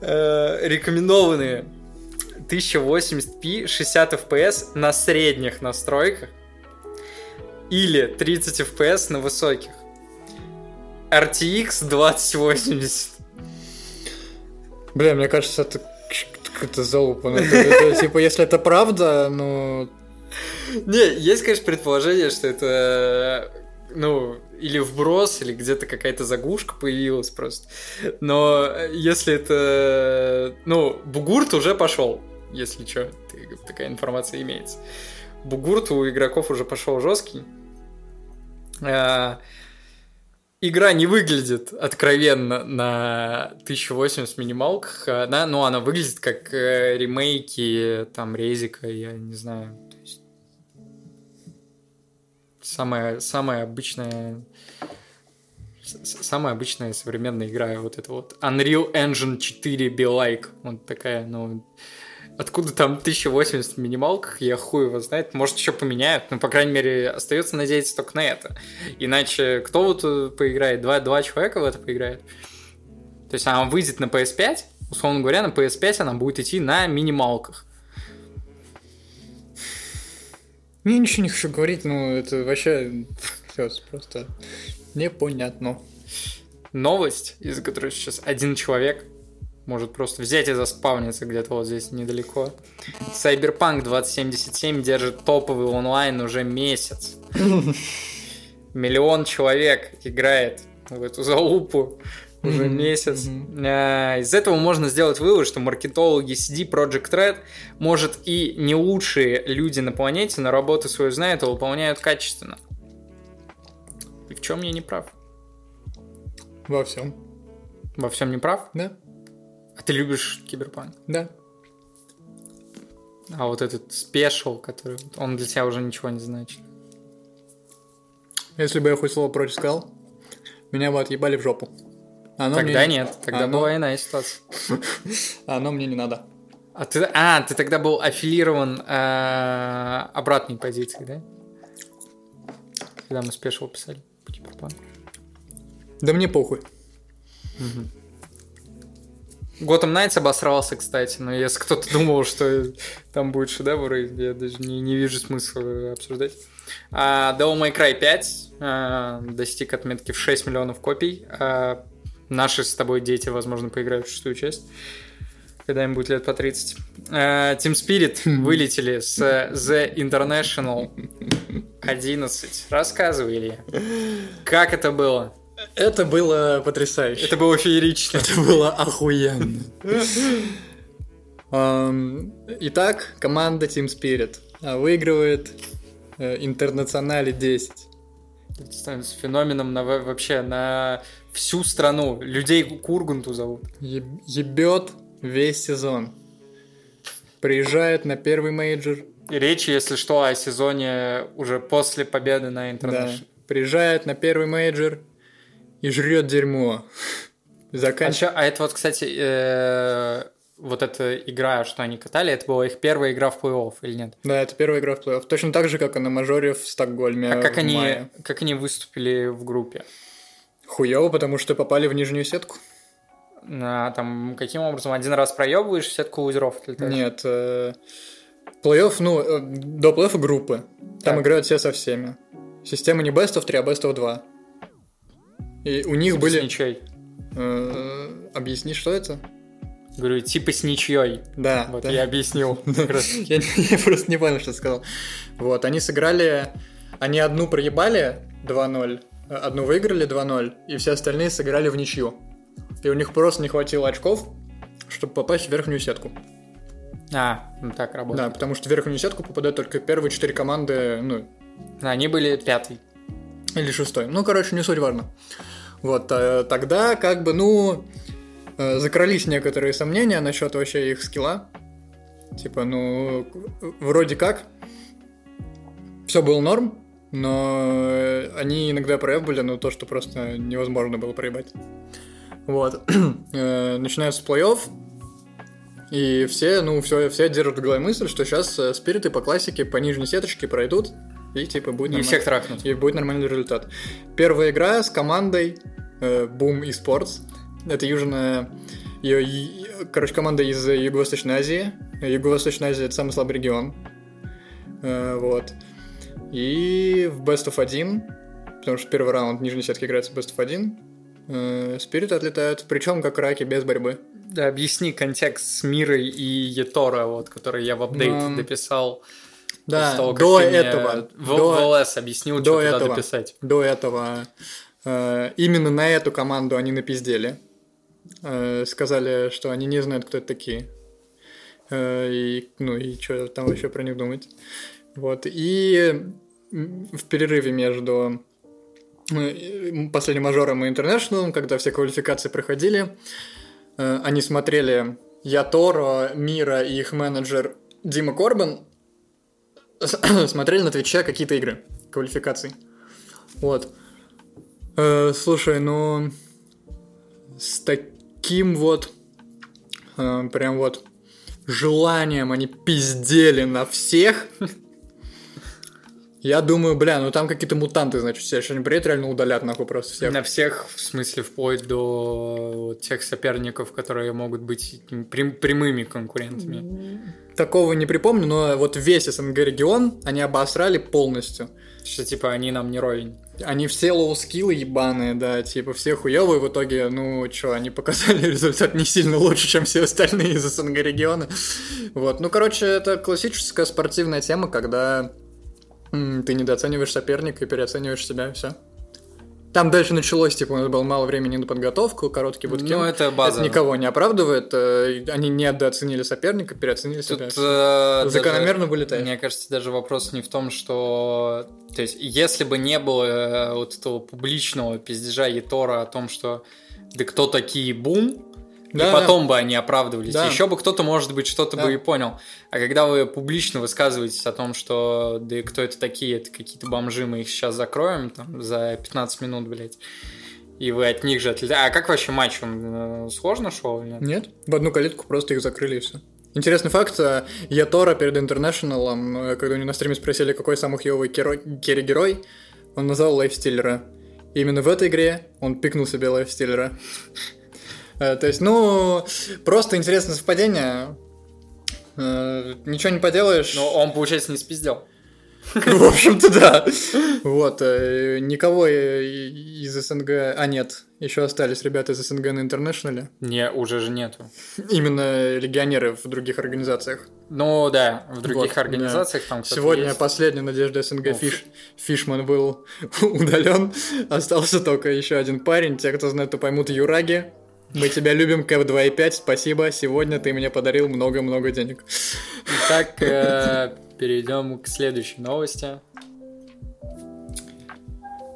Э, рекомендованные 1080p 60 fps на средних настройках или 30 fps на высоких. RTX 2080. Бля, мне кажется, это какая-то залупа. Типа, если это правда, ну... Не, есть, конечно, предположение, что это, ну, или вброс, или где-то какая-то заглушка появилась просто. Но если это... Ну, Бугурт уже пошел, если что, такая информация имеется. Бугурт у игроков уже пошел жесткий. А, Игра не выглядит откровенно на 1080 минималках. Она, ну, она выглядит как э, ремейки там Резика, я не знаю. Самая, самая обычная самая обычная современная игра, вот это вот Unreal Engine 4 Be-like, вот такая, ну, откуда там 1080 в минималках, я хуй его знает, может еще поменяют, но, по крайней мере, остается надеяться только на это. Иначе кто вот э, поиграет? Два, два человека в это поиграет? То есть она выйдет на PS5, условно говоря, на PS5 она будет идти на минималках. Я ничего не хочу говорить, ну, это вообще... Все, просто непонятно. Новость, из-за которой сейчас один человек может просто взять и заспавниться где-то вот здесь недалеко. Cyberpunk 2077 держит топовый онлайн уже месяц. Миллион человек играет в эту залупу уже месяц. А, из этого можно сделать вывод, что маркетологи CD Project Red, может, и не лучшие люди на планете, но работу свою знают и выполняют качественно. В чем я не прав? Во всем. Во всем не прав? Да. А ты любишь киберпанк? Да. А вот этот спешл, который он для тебя уже ничего не значит. Если бы я хоть слово против сказал, меня бы отъебали в жопу. Оно тогда мне... нет, тогда Оно... была иная ситуация. Оно мне не надо. А ты, а, ты тогда был аффилирован э, обратной позиции, да? Когда мы спешл писали по киберпанку. Да мне похуй. Угу. Готэм Найтс обосрался, кстати, но если кто-то думал, что там будет шедевр, я даже не, не вижу смысла обсуждать. А, Devil May Cry 5 а, достиг отметки в 6 миллионов копий. А, наши с тобой дети, возможно, поиграют в шестую часть когда им будет лет по 30. А, Team Spirit вылетели с The International 11. Рассказывай, Илья. Как это было? Это было потрясающе. Это было феерично. Это было охуенно. Итак, команда Team Spirit выигрывает э, Интернационале 10. Становится феноменом на, вообще на всю страну. Людей к Урганту зовут. Ебет весь сезон. Приезжает на первый мейджор. И речь, если что, о сезоне уже после победы на Интернешнл. Да. Приезжает на первый мейджор, и жрет дерьмо. Заканч... А, а это вот, кстати, э, вот эта игра, что они катали, это была их первая игра в плей-офф или нет? Да, это первая игра в плей-офф. Точно так же, как и на мажоре в Стокгольме. А как они, мае. как они выступили в группе? Хуево, потому что попали в нижнюю сетку. А, там каким образом? Один раз проебываешь сетку лузеров? Нет. Э, плей-офф, ну, э, до плей-оффа группы. Там так. играют все со всеми. Система не best of 3, а best of 2. И у них типа были... С ничьей. Э, объясни, что это? Говорю, типа с ничьей. Да. Вот да. я объяснил. я, я просто не понял, что сказал. Вот, они сыграли... Они одну проебали 2-0, одну выиграли 2-0, и все остальные сыграли в ничью. И у них просто не хватило очков, чтобы попасть в верхнюю сетку. А, ну так работает. Да, потому что в верхнюю сетку попадают только первые четыре команды, ну... Они были пятый. Или шестой. Ну, короче, не суть важно. Вот, э, тогда как бы, ну, э, закрались некоторые сомнения насчет вообще их скилла. Типа, ну, вроде как, все было норм, но они иногда проебали, но то, что просто невозможно было проебать. Вот. Э, начинается плей-офф, и все, ну, все, все держат в голове мысль, что сейчас спириты по классике по нижней сеточке пройдут, и типа будет нормально. И всех трахнут. И будет нормальный результат. Первая игра с командой э, Boom Esports. Это южная... Ее, короче, команда из Юго-Восточной Азии. Юго-Восточная Азия — это самый слабый регион. Э, вот. И в Best of 1, потому что первый раунд нижней сетки играется в Best of 1, э, Спирит отлетают, причем как раки, без борьбы. Да, объясни контекст с Мирой и Етора, вот, который я в апдейт Но... дописал. Да, того, до этого. В, до, в объяснил, до что этого, туда дописать. До этого э, именно на эту команду они напиздели. Э, сказали, что они не знают, кто это такие. Э, и, ну и что там вообще про них думать. Вот. И в перерыве между э, последним мажором и интернешнл, когда все квалификации проходили, э, они смотрели Я Торо, Мира и их менеджер Дима Корбан смотрели на Твиче какие-то игры, квалификации. Вот. Э, слушай, ну с таким вот э, прям вот желанием они пиздели на всех. Я думаю, бля, ну там какие-то мутанты, значит, все, что они приедут, реально удалят нахуй просто всех. На всех, в смысле, вплоть до тех соперников, которые могут быть прям, прямыми конкурентами. Такого не припомню, но вот весь СНГ регион они обосрали полностью. Что типа они нам не ровень. Они все low-skill ы ебаные, да, типа все хуёвые, в итоге, ну, чё, они показали результат не сильно лучше, чем все остальные из СНГ региона. Вот, ну, короче, это классическая спортивная тема, когда ты недооцениваешь соперника и переоцениваешь себя, и все. Там дальше началось, типа, у нас было мало времени на подготовку, короткий буткемп. Ну, это база. никого не оправдывает. э, Они недооценили соперника, переоценили себя. Тут э, Закономерно даже- вылетает. Мне кажется, даже вопрос не в том, что... То есть, если бы не было э, вот этого публичного пиздежа Етора о том, что да кто такие бум, Да, и потом бы они оправдывались. Да. Еще бы кто-то, может быть, что-то Да. бы и понял. А когда вы публично высказываетесь о том, что да и кто это такие, это какие-то бомжи, мы их сейчас закроем там, за 15 минут, блядь, и вы от них же отлетаете. А как вообще матч? Он э, сложно шел? или нет? Нет, в одну калитку просто их закрыли и все. Интересный факт, э, Ятора перед Интернешналом, э, когда у него на стриме спросили, какой самый хьёвый керри-герой, он назвал лайфстиллера. И именно в этой игре он пикнул себе лайфстиллера. Э, То есть, ну, просто интересное совпадение. Э, Ничего не поделаешь. Но он, получается, не спиздел. В общем-то, да. Вот, э, никого из СНГ... А, нет, еще остались ребята из СНГ на Интернешнале. Не, уже же нету. Именно легионеры в других организациях. Ну да, в других Вот, организациях там кто-то Сегодня есть. последняя надежда СНГ Ну, Фиш, Фишман был удален. Остался только еще один парень. Те, кто знает, то поймут Юраги. Мы тебя любим, Кэп 2.5, спасибо. Сегодня ты мне подарил много-много денег. Итак, э, перейдем к следующей новости.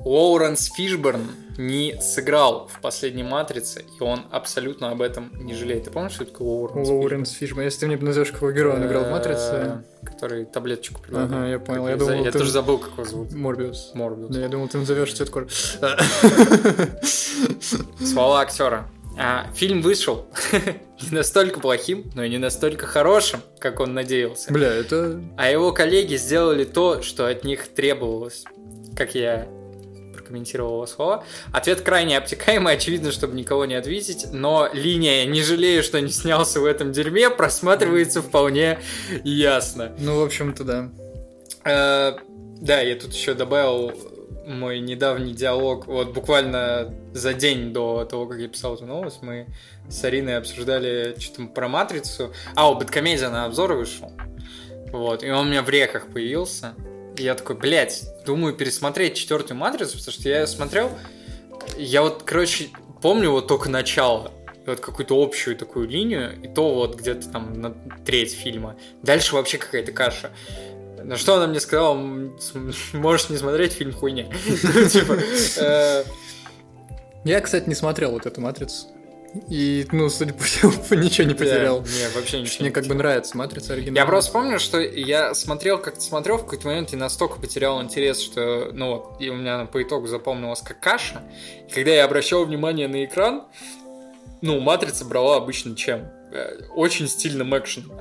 Лоуренс Фишберн не сыграл в последней «Матрице», и он абсолютно об этом не жалеет. Ты помнишь, что такое Лоуренс Лоуренс Фишман. Если ты мне назовешь, какого героя он играл в Э, «Матрице», Который таблеточку предлагал. Ага, я понял. Я думал, я ты- тоже забыл, как его зовут. Морбиус. Морбиус. Да, я думал, ты назовешь цвет кожи. Слова актера. А, фильм вышел не настолько плохим, но и не настолько хорошим, как он надеялся. Бля, это... А его коллеги сделали то, что от них требовалось. Как я прокомментировал его слова. Ответ крайне обтекаемый, очевидно, чтобы никого не ответить, но линия «не жалею, что не снялся в этом дерьме» просматривается вполне ясно. Ну, в общем-то, да. Э, Да, я тут еще добавил мой недавний диалог. Вот буквально за день до того, как я писал эту новость, мы с Ариной обсуждали что-то про Матрицу. А, у Бэткомедиа на обзор вышел. Вот, и он у меня в реках появился. И я такой, блядь, думаю пересмотреть четвертую Матрицу, потому что я ее смотрел. Я вот, короче, помню вот только начало. Вот какую-то общую такую линию, и то вот где-то там на треть фильма. Дальше вообще какая-то каша. На что она мне сказала, «М, с- можешь не смотреть фильм хуйня. Ну, Типа, э, Я, кстати, не смотрел вот эту «Матрицу». И, ну, судя по всему, ничего не потерял. да, Не, вообще ничего. Мне не как бы нравится «Матрица» оригинальная. Я просто помню, что я смотрел, как-то смотрел в какой-то момент и настолько потерял интерес, что, ну вот, и у меня по итогу запомнилась как каша. И когда я обращал внимание на экран, ну, матрица брала обычно чем? Э, Очень стильным экшеном.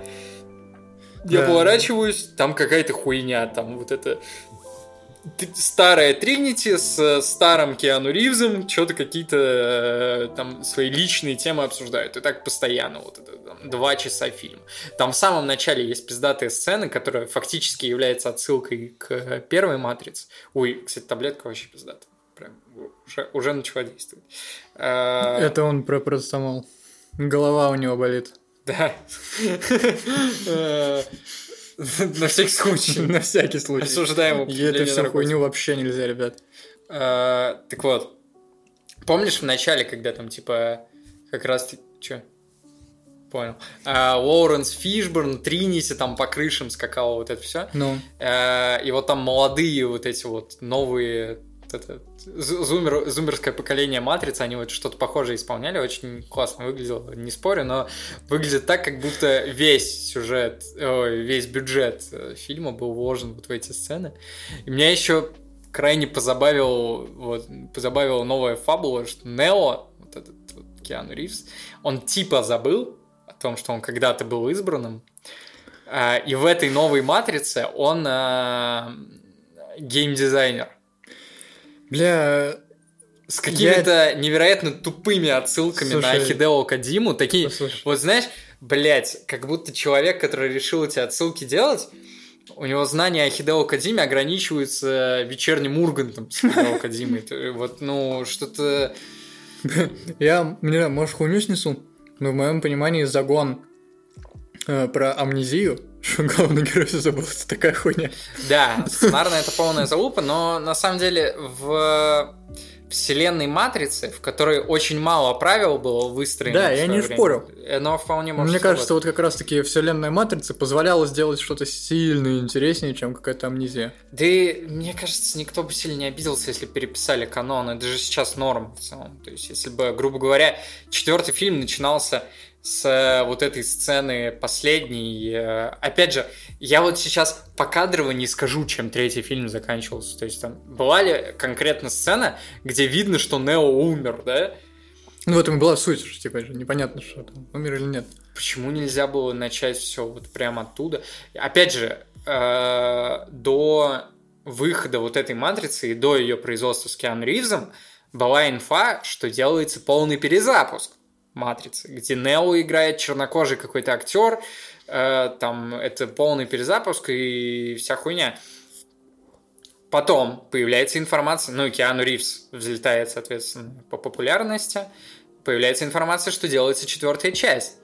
Я Да. поворачиваюсь, там какая-то хуйня, там вот это старая Тринити с э, старым Киану Ривзом что-то какие-то э, там свои личные темы обсуждают. И так постоянно, вот это там, два часа фильм. Там в самом начале есть пиздатые сцены, которая фактически является отсылкой к э, первой Матрице. Ой, кстати, таблетка вообще пиздатая. Прям уже, уже начала действовать. Э, Это он про простомол. Голова у него болит. Да. Э, На всякий случай. На всякий случай. Осуждаем всю наркотиков. хуйню вообще нельзя, ребят. Э, Так вот, помнишь в начале, когда там типа как раз. Чё? Понял. А, Лоуренс Фишберн, Тринити там по крышам скакал, вот это все. Ну, И вот там молодые вот эти вот новые это, зу- зумер, зумерское поколение Матрицы, они вот что-то похожее исполняли, очень классно выглядело, не спорю, но выглядит так, как будто весь сюжет, ой, весь бюджет э, фильма был вложен вот в эти сцены. И меня еще крайне позабавил, вот, позабавила новая фабула, что Нео, вот этот вот Киану Ривз, он типа забыл о том, что он когда-то был избранным, а, и в этой новой матрице он а, геймдизайнер. Бля, С какими-то невероятно тупыми отсылками на Слушай. Хидео Кадиму. Такие, послушай. вот знаешь, блять, как будто человек, который решил эти отсылки делать, У него знания о Хидео Кадиме ограничиваются вечерним Ургантом с Хидео Кадимой. Вот, ну, что-то... Я, не знаю, может, хуйню снесу, но в моем понимании загон э, про амнезию, что главный герой все забыл, это такая хуйня. Да, сценарно это полная залупа, но на самом деле в вселенной Матрицы, в которой очень мало правил было выстроено. Да, я не время, спорю. Но вполне может Мне кажется, вот как раз-таки вселенная Матрицы позволяла сделать что-то сильно интереснее, чем какая-то амнезия. Да и, мне кажется, никто бы сильно не обиделся, если переписали канон. Это же сейчас норм в целом. То есть, если бы, грубо говоря, четвертый фильм начинался с э, вот этой сцены последней. Э, опять же, я вот сейчас покадрово не скажу, чем третий фильм заканчивался. То есть там была ли конкретно сцена, где видно, что Нео умер, да? Ну, в этом и была суть, что типа непонятно, что там, умер или нет. Почему нельзя было начать все вот прямо оттуда? Опять же, э, до выхода вот этой матрицы и до ее производства с Киану Ривзом была инфа, что делается полный перезапуск матрицы, где Нео играет чернокожий какой-то актер, э, там это полный перезапуск и вся хуйня. Потом появляется информация, ну, Киану Ривз взлетает, соответственно, по популярности. Появляется информация, что делается четвертая часть.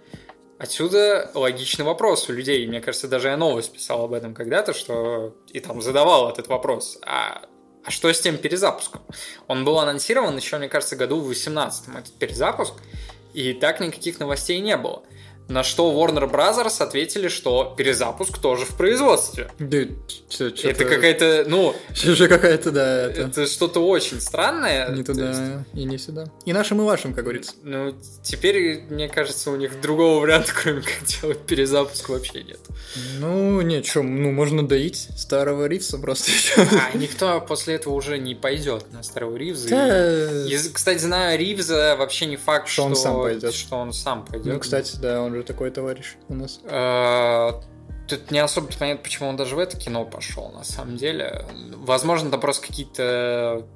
Отсюда логичный вопрос у людей. Мне кажется, даже я новость писал об этом когда-то, что и там задавал этот вопрос. А, а что с тем перезапуском? Он был анонсирован еще, мне кажется, году в 18 этот перезапуск. И так никаких новостей не было. На что Warner Brothers ответили, что перезапуск тоже в производстве. Да, это какая-то, ну... Уже какая-то, да. Это, это что-то очень странное. Не туда есть... и не сюда. И нашим, и вашим, как говорится. Ну, теперь, мне кажется, у них другого варианта, кроме как делать перезапуск, вообще нет. Ну, нет, что, ну, можно доить старого Ривса просто. А, никто после этого уже не пойдет на старого Ривза. Да. И, кстати, знаю Ривза, вообще не факт, что, что он сам пойдет. Что он сам пойдет. Ну, кстати, да, он же такой товарищ у нас. А, тут не особо понятно, почему он даже в это кино пошел, на самом деле. Возможно, там просто какие-то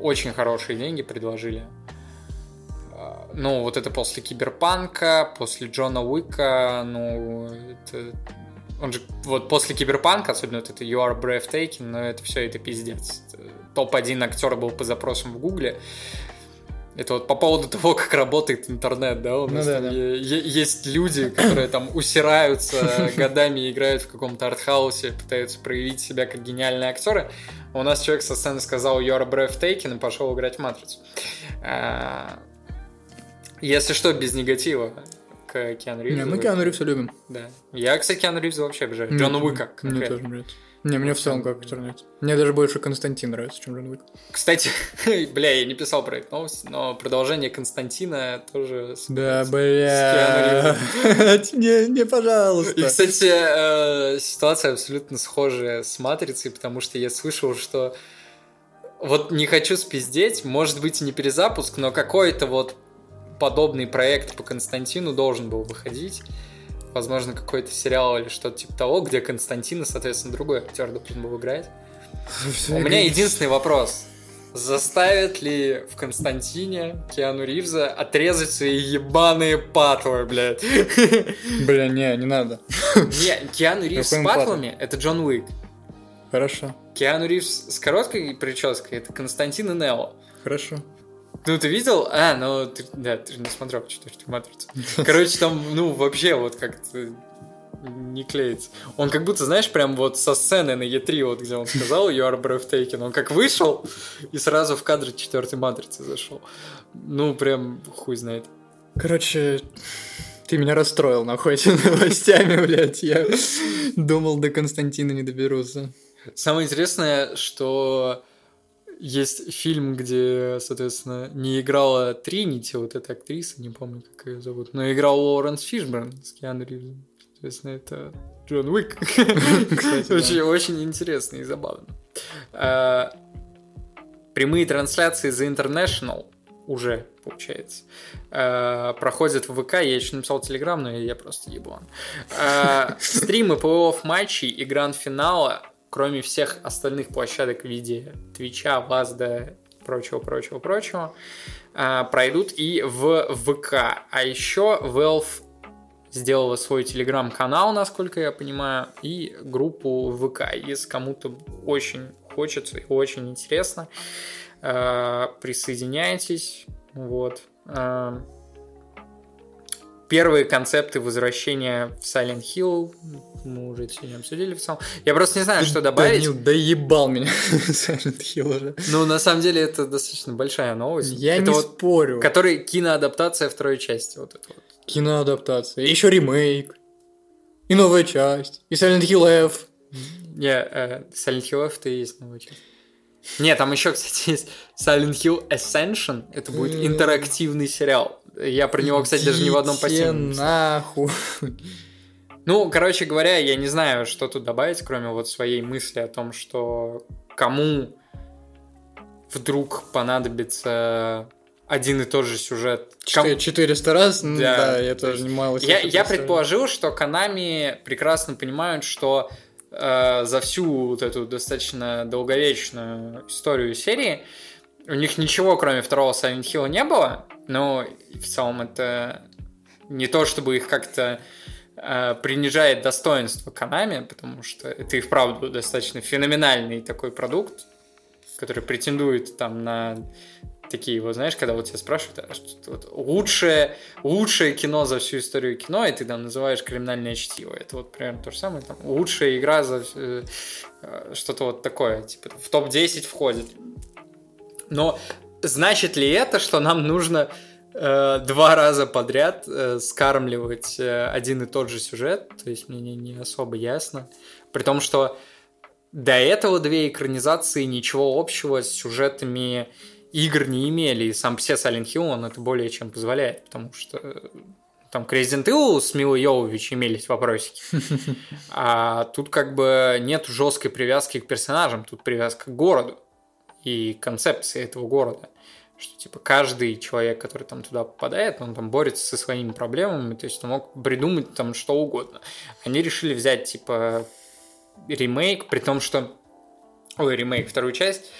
очень хорошие деньги предложили. А, ну, вот это после Киберпанка, после Джона Уика, ну, это... Он же, вот после Киберпанка, особенно вот это You Are Breathtaking, но это все, это пиздец. Топ-1 актер был по запросам в Гугле. Это вот по поводу того, как работает интернет, да, у ну нас ну, да, да. есть люди, которые там усираются годами играют в каком-то артхаусе, пытаются проявить себя как гениальные актеры. У нас человек со сцены сказал «You're breathtaking» и пошел играть в «Матрицу». А, если что, без негатива к Киану Ривзу. Не, мы Киану Ривза любим. Да. Я, кстати, Киану Ривза вообще обожаю. Джона Уика Мне тоже нравится. Не, мне в целом как интернет. Мне даже больше Константин нравится, чем Джон Уик. Кстати, бля, я не писал про эту новость, но продолжение Константина тоже Да, бля. не, не, пожалуйста. И, кстати, э, ситуация абсолютно схожая с Матрицей, потому что я слышал, что вот не хочу спиздеть, может быть, и не перезапуск, но какой-то вот подобный проект по Константину должен был выходить возможно, какой-то сериал или что-то типа того, где Константина, соответственно, другой актер должен был играть. У меня единственный вопрос. Заставят ли в Константине Киану Ривза отрезать свои ебаные патлы, блядь? Бля, не, не надо. Не, Киану Ривз с патлами — это Джон Уик. Хорошо. Киану Ривз с короткой прической — это Константин и Нео. Хорошо. Ну, ты видел? А, ну, ты, да, ты же не смотрел четвертую матрицу. Короче, там, ну, вообще вот как-то не клеится. Он как будто, знаешь, прям вот со сцены на Е3, вот где он сказал You are breathtaking, он как вышел и сразу в кадр четвертой матрицы зашел. Ну, прям хуй знает. Короче, ты меня расстроил, нахуй, этими новостями, блядь. Я думал, до Константина не доберутся. Самое интересное, что есть фильм, где, соответственно, не играла Тринити, вот эта актриса, не помню, как ее зовут, но играл Лоуренс Фишберн с Киану Ривзом. Соответственно, это Джон Уик. Очень, очень интересно и забавно. А, прямые трансляции The International уже, получается, а, проходят в ВК. Я еще написал Телеграм, но я просто еблан. А, стримы плей-офф матчей и гранд-финала кроме всех остальных площадок в виде Твича, Вазда, прочего, прочего, прочего, а, пройдут и в ВК. А еще Valve сделала свой телеграм-канал, насколько я понимаю, и группу ВК. Если кому-то очень хочется и очень интересно, э, присоединяйтесь. Вот. Э, первые концепты возвращения в Silent Hill мы уже сегодня обсудили в самом. Я просто не знаю, что добавить. Данил, да ебал меня Silent Hill уже. Ну, на самом деле, это достаточно большая новость. Я это не вот, спорю. Который киноадаптация второй части. Вот это вот. Киноадаптация. Еще ремейк. И новая часть. И Silent Hill F. Не, э, Silent Hill F-то и есть новая часть. Нет, там еще, кстати, есть Silent Hill Ascension. Это будет М. интерактивный сериал. Я про него, кстати, даже ни в одном посте Идите нахуй. Ну, короче говоря, я не знаю, что тут добавить, кроме вот своей мысли о том, что кому вдруг понадобится один и тот же сюжет. Ком- Четы- 400 раз? Да. Да, я тоже немало Я, я предположил, что Канами прекрасно понимают, что э, за всю вот эту достаточно долговечную историю серии у них ничего, кроме второго Silent Hill, не было. Но в целом это не то, чтобы их как-то э, принижает достоинство Канами, потому что это и вправду достаточно феноменальный такой продукт, который претендует там на такие вот, знаешь, когда вот тебя спрашивают, а что вот лучшее, лучшее кино за всю историю кино, и ты там называешь криминальное чтиво. Это вот примерно то же самое. Там, лучшая игра за э, что-то вот такое, типа в топ-10 входит. Но значит ли это, что нам нужно э, два раза подряд э, скармливать э, один и тот же сюжет? То есть мне не, не особо ясно. При том, что до этого две экранизации ничего общего с сюжетами игр не имели, и сам все Silent Hill, он это более чем позволяет, потому что э, там к Resident Evil с Милой Йовович имелись вопросики. А тут как бы нет жесткой привязки к персонажам, тут привязка к городу и концепции этого города. Что типа каждый человек, который там туда попадает, он там борется со своими проблемами, то есть он мог придумать там что угодно. Они решили взять типа ремейк, при том, что... Ой, ремейк, вторую часть,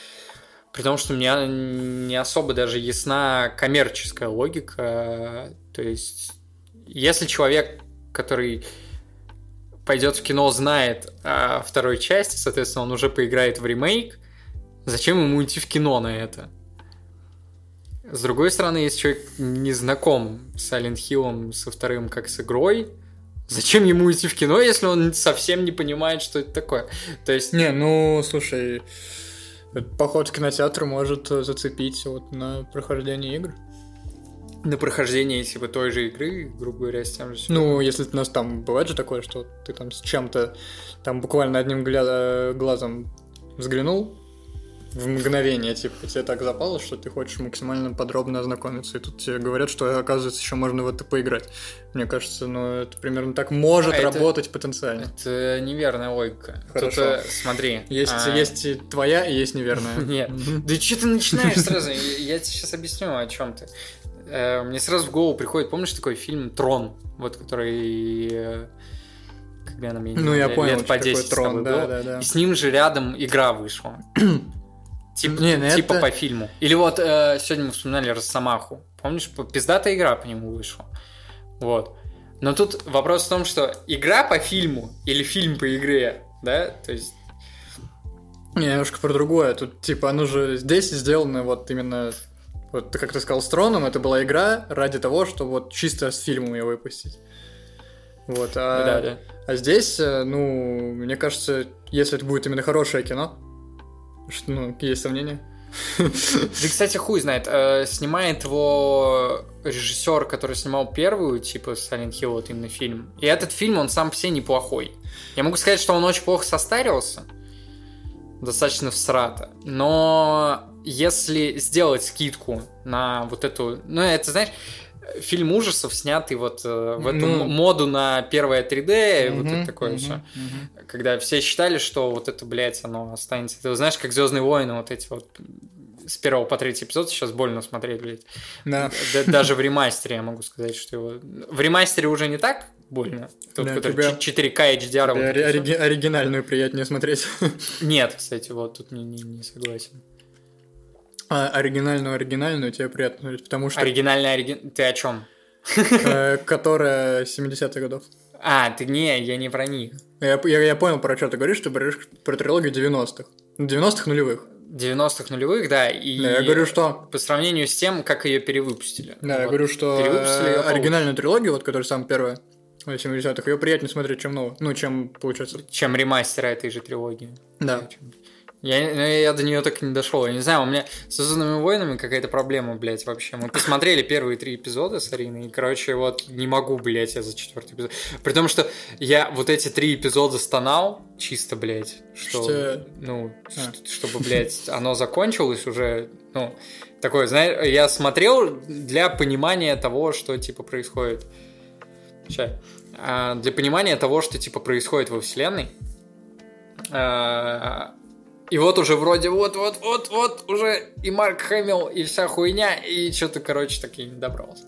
при том, что мне не особо даже ясна коммерческая логика. То есть, если человек, который пойдет в кино, знает о второй части, соответственно, он уже поиграет в ремейк, зачем ему идти в кино на это? С другой стороны, если человек не знаком с Silent Hill со вторым как с игрой, зачем ему идти в кино, если он совсем не понимает, что это такое? То есть, Не, ну, слушай, поход в кинотеатр может э, зацепить вот на прохождение игр. на прохождение типа той же игры, грубо говоря, с тем же. Ну, если у нас там бывает же такое, что ты там с чем-то там буквально одним гля- глазом взглянул в мгновение, типа, тебе так запало, что ты хочешь максимально подробно ознакомиться, и тут тебе говорят, что, оказывается, еще можно в это поиграть. Мне кажется, ну, это примерно так может А это- работать потенциально. Это неверная логика. Хорошо. Тут, э, смотри. Есть, а, есть и твоя, и есть неверная. Нет. Да что ты начинаешь сразу? Я тебе сейчас объясню, о чем ты. Э, Мне сразу в голову приходит, помнишь такой фильм «Трон», вот который... э, Когда нам, я не Ну, я понял, лет по что такое 10 с тобой трон, да, да, да. И с ним же рядом игра вышла. Тип- Не, ну Типа это- по фильму. Или вот э, сегодня мы вспоминали Росомаху. Помнишь, пиздатая игра по нему вышла. Вот. Но тут вопрос в том, что игра по фильму или фильм по игре, да? То есть Не, немножко про другое. Тут, типа, оно же здесь сделано вот именно... Вот, как ты сказал, с Троном, это была игра ради того, чтобы вот чисто с фильмом ее выпустить. Вот, а, да, да. а здесь, э, ну, мне кажется, если это будет именно хорошее кино, что, ну, есть сомнения? Да, кстати, хуй знает. э, снимает его режиссер, который снимал первую, типа Silent Hill, вот именно фильм. И этот фильм, он сам по себе неплохой. Я могу сказать, что он очень плохо состарился. Достаточно всрато. Но если сделать скидку на вот эту... Ну, это, знаешь, фильм ужасов, снятый вот э, в эту Ну. моду на первое 3D, вот Мгм, это такое мгм, все мгм. когда все считали, что вот это, блядь, оно останется. Ты знаешь, как Звездные войны, вот эти вот с первого по третий эпизод сейчас больно смотреть, блядь. Да. Да- даже в ремастере я могу сказать, что его... В ремастере уже не так больно. Тот, Да, тебя- 4К HDR. вот это всё. ори- оригинальную приятнее смотреть. Нет, кстати, вот тут не, не, не согласен. А оригинальную оригинальную тебе приятно смотреть, потому что... Оригинальный оригин... Ты о чем? которая 70-х годов. А, ты не, я не про них. Я, я, я понял, про что ты говоришь, ты говоришь про трилогию 90-х. 90-х нулевых. 90-х нулевых, да, и Да, я говорю, что... по сравнению с тем, как ее перевыпустили. Да, я Вот. говорю, что Перевыпустили оригинальную трилогию, вот, которая самая первая, в 70-х, ее приятнее смотреть, чем новую. Ну, чем, получается... чем ремастера этой же трилогии. Да. Я, ну, я до нее так и не дошел. Я не знаю, у меня с Звездными войнами какая-то проблема, блядь, вообще. Мы посмотрели первые три эпизода с Ариной, и, короче, вот не могу, блядь, я за четвертый эпизод. При том, что я вот эти три эпизода стонал, чисто, блядь, что, Что- ну, А. чтобы, блядь, оно закончилось уже, ну, такое, знаешь, я смотрел для понимания того, что, типа, происходит. Ща. А, для понимания того, что, типа, происходит во вселенной. А, и вот уже вроде вот-вот-вот-вот уже и Марк Хэмилл, и вся хуйня, и что-то, короче, так и не добрался.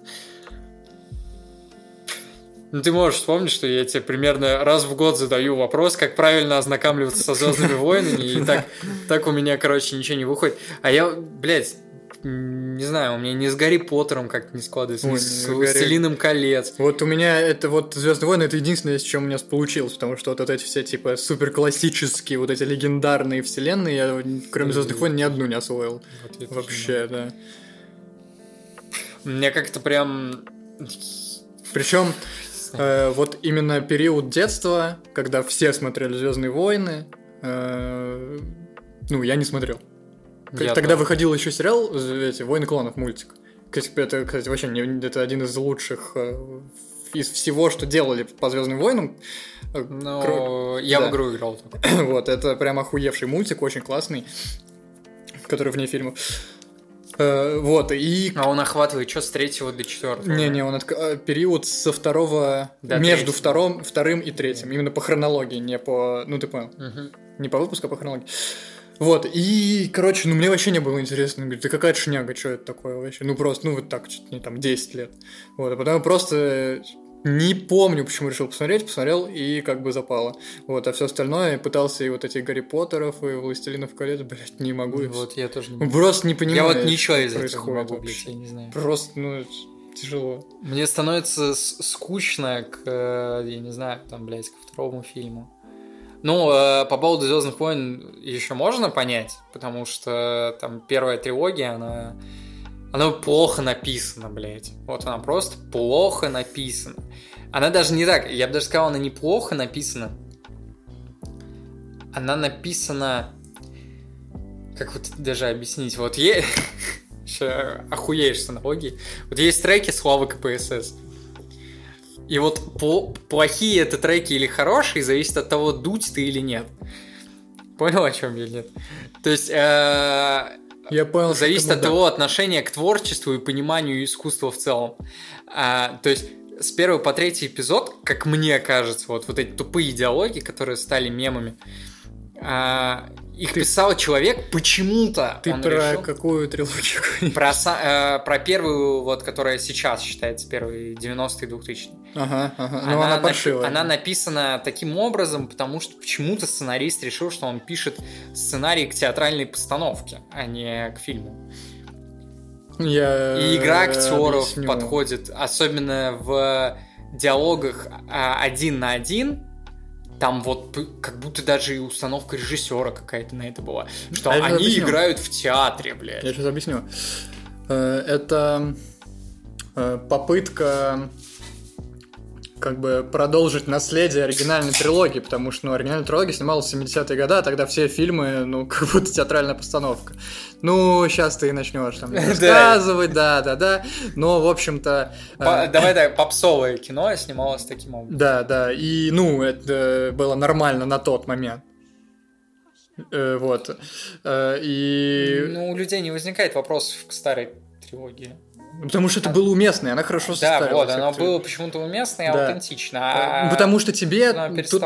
Ну, ты можешь вспомнить, что я тебе примерно раз в год задаю вопрос, как правильно ознакомливаться со Звездными войнами, и так, так у меня, короче, ничего не выходит. А я, блядь, не знаю, у меня не с Гарри Поттером как-то не складывается, Ой, не с Гарри- Властелином колец. Вот у меня это вот Звездные войны это единственное, с чем у меня получилось, потому что вот, вот эти все типа супер классические, вот эти легендарные вселенные, я кроме Звездных войн ни одну не освоил. Вот Вообще, да. Мне как-то прям... Причем э, вот именно период детства, когда все смотрели Звездные войны, э, ну, я не смотрел. Я Тогда тоже. выходил еще сериал э, эти Войны клонов мультик. Это, кстати, вообще это один из лучших э, из всего, что делали по Звездным войнам. Э, Ну, кро- я да. в игру играл. Вот, это прям охуевший мультик, очень классный, который вне фильма. Э, Вот, и... А он охватывает что с третьего до четвертого? Не-не, он э, период со второго... До между третьего. втором, вторым и третьим. Именно по хронологии, не по... Ну, ты понял. Мгм. Не по выпуску, а по хронологии. Вот, и, короче, ну, мне вообще не было интересно. Он говорит, да какая шняга, что это такое вообще? Ну, просто, ну, вот так, чуть не там, 10 лет. Вот, а потом просто не помню, почему решил посмотреть, посмотрел и как бы запало. Вот, а все остальное пытался и вот этих Гарри Поттеров, и Властелинов колец, блядь, не могу. всё. Вот я тоже не Ну, Просто не Я понимаю, вот ничего из этого не могу, блядь, я не знаю. Просто, ну, тяжело. Мне становится скучно к, э, я не знаю, там, блядь, ко второму фильму. Ну, э, по поводу Звездных войн еще можно понять, потому что там первая трилогия, она, она плохо написана, блядь. Вот она просто плохо написана. Она даже не так, я бы даже сказал, она неплохо написана. Она написана... Как вот даже объяснить? Вот е... Ща охуеешь с аналогией. Вот есть треки Славы КПСС. И вот по- плохие это треки или хорошие, зависит от того, дуть ты или нет. Понял, о чем я нет? То есть э, Я понял, зависит от да. того отношения к творчеству и пониманию искусства в целом. А, то есть с первого по третий эпизод, как мне кажется, вот, вот эти тупые диалоги, которые стали мемами, а, их писал человек почему-то. Ты про решил- какую трилогию про, э, про первую, вот, которая сейчас считается первой 90-е 2000 Ага, ага. Ну, она, напи- паршивая. она написана таким образом, потому что почему-то сценарист решил, что он пишет сценарий к театральной постановке, а не к фильму. Я И игра актеров объясню. подходит, особенно в диалогах а, один на один. Там вот как будто даже и установка режиссера какая-то на это была. Что А они объясню. играют в театре, блядь. Я сейчас объясню. Э, Это э, попытка как бы продолжить наследие оригинальной трилогии, потому что, ну, оригинальная трилогия снималась в 70-е годы, а тогда все фильмы, ну, как будто театральная постановка. Ну, сейчас ты начнешь там Да. рассказывать, да-да-да, но, в общем-то... э, давай так, попсовое кино снималось таким образом. Да, да, и, ну, это было нормально на тот момент. Э, Вот. Э, И... Ну, у людей не возникает вопросов к старой трилогии. Потому что это было уместно, и она хорошо Да, составилась. вот, оно было почему-то уместно и Да. аутентично. Ну, а- Потому что тебе тут,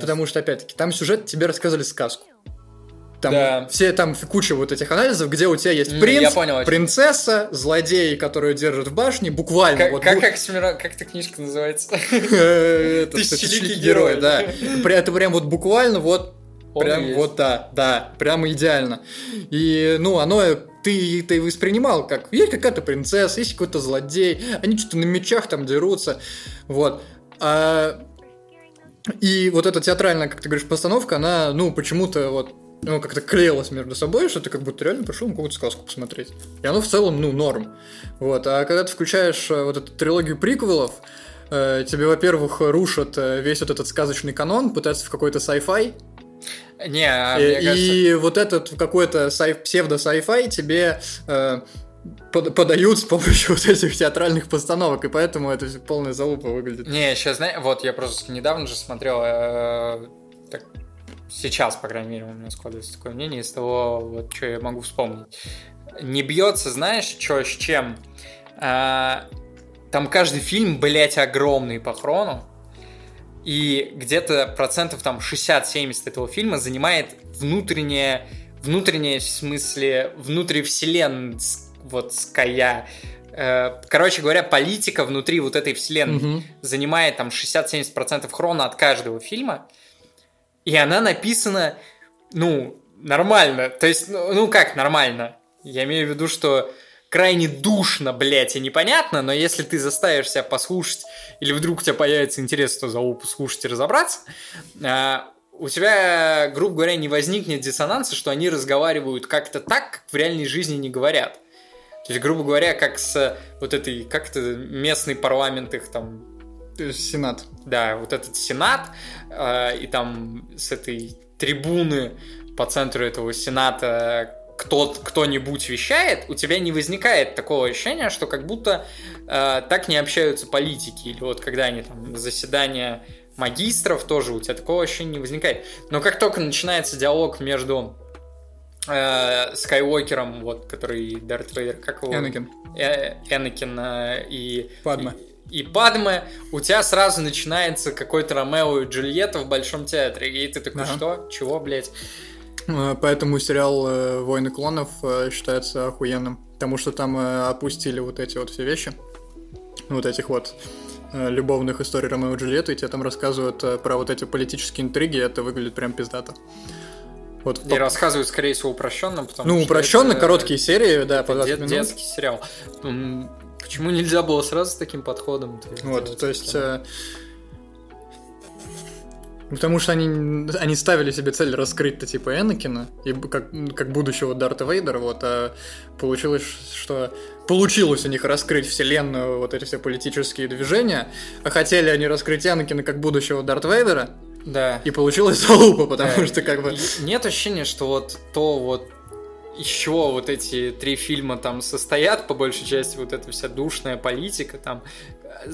потому что опять-таки там сюжет тебе рассказывали сказку. Там Да. все там куча вот этих анализов, где у тебя есть принц, я понял, принцесса, злодеи, которые держат в башне, буквально Как, вот как, бу- Оксимирон- как эта книжка называется? это, Тысячеликий герой. да. Это прям вот буквально вот прям есть. вот да, да, прямо идеально. И ну оно ты ты это и воспринимал как есть какая-то принцесса, есть какой-то злодей, они что-то на мечах там дерутся, вот. А... И вот эта театральная, как ты говоришь, постановка, она, ну, почему-то вот ну, как-то клеилось между собой, что ты как будто реально пришел на какую-то сказку посмотреть. И оно в целом, ну, норм. Вот. А когда ты включаешь э, вот эту трилогию приквелов, э, тебе, во-первых, рушат э, весь вот этот сказочный канон, пытаются в какой-то sci-fi. Не, а, и, мне кажется... и вот этот какой-то сай- псевдо-sci-fi тебе э, под- подают с помощью вот этих театральных постановок, и поэтому это полная залупа выглядит. Не, сейчас, вот я просто недавно же смотрел, э, так, сейчас, по крайней мере, у меня складывается такое мнение из того, вот, что я могу вспомнить. Не бьется, знаешь, что с чем? А, там каждый фильм, блядь, огромный по хрону, и где-то процентов там 60-70 этого фильма занимает внутреннее, внутреннее, в смысле, внутривселенная, вот, ская, э, Короче говоря, политика внутри вот этой вселенной Мгм. занимает там 60-70% хрона от каждого фильма, и она написана, ну, нормально. То есть, ну, ну как нормально? Я имею в виду, что крайне душно, блядь, и непонятно, но если ты заставишь себя послушать, или вдруг у тебя появится интерес то за послушать и разобраться, а, у тебя, грубо говоря, не возникнет диссонанса, что они разговаривают как-то так, как в реальной жизни не говорят. То есть, грубо говоря, как с вот этой, как это, местный парламент их там есть Сенат. да, вот этот сенат, э, и там с этой трибуны по центру этого сената кто, кто-нибудь вещает, у тебя не возникает такого ощущения, что как будто э, так не общаются политики. Или вот когда они там заседания магистров тоже, у тебя такого ощущения не возникает. Но как только начинается диалог между э, Скайуокером, вот, который Дарт Вейдер, как его? Энакин. Э, Энакин э, и Падме. и Падме, у тебя сразу начинается какой-то Ромео и Джульетта в Большом театре. И ты такой, Ага. что? Чего, блядь? Э, Поэтому сериал э, «Войны клонов» э, считается охуенным. Потому что там опустили вот эти вот все вещи. Вот этих вот любовных историй Ромео и Джульетты, и тебе там рассказывают про вот эти политические интриги, это выглядит прям пиздато. Вот, И рассказывают, скорее всего, упрощенно, потому ну, что упрощенно, это- короткие серии, да, по это 20 дет- минут. детский сериал. Почему нельзя было сразу с таким подходом? Вот, делать то есть... кино? Э, Потому что они, они ставили себе цель раскрыть-то типа Энакина, и как, как будущего Дарта Вейдера, вот, а получилось, что получилось у них раскрыть вселенную, вот эти все политические движения, а хотели они раскрыть Энакина как будущего Дарта Вейдера, Да. и получилось залупа, потому Да. что как бы... Нет ощущения, что вот то вот из чего вот эти три фильма там состоят, по большей части, вот эта вся душная политика там.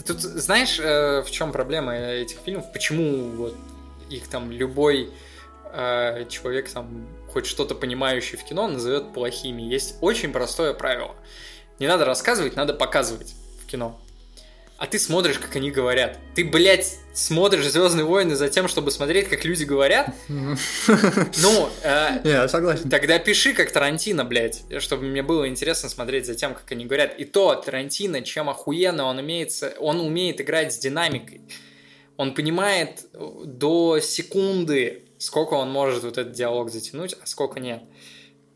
Тут знаешь, э, в чем проблема этих фильмов? Почему вот их там любой э, человек там хоть что-то понимающий в кино назовет плохими? Есть очень простое правило. Не надо рассказывать, надо показывать в кино. А ты смотришь, как они говорят. Ты, блядь, смотришь Звездные войны за тем, чтобы смотреть, как люди говорят? Ну, э, я согласен. Тогда пиши как Тарантино, блядь, чтобы мне было интересно смотреть за тем, как они говорят. И то, Тарантино, чем охуенно он умеет, он умеет играть с динамикой. Он понимает э, до секунды, сколько он может вот этот диалог затянуть, а сколько нет.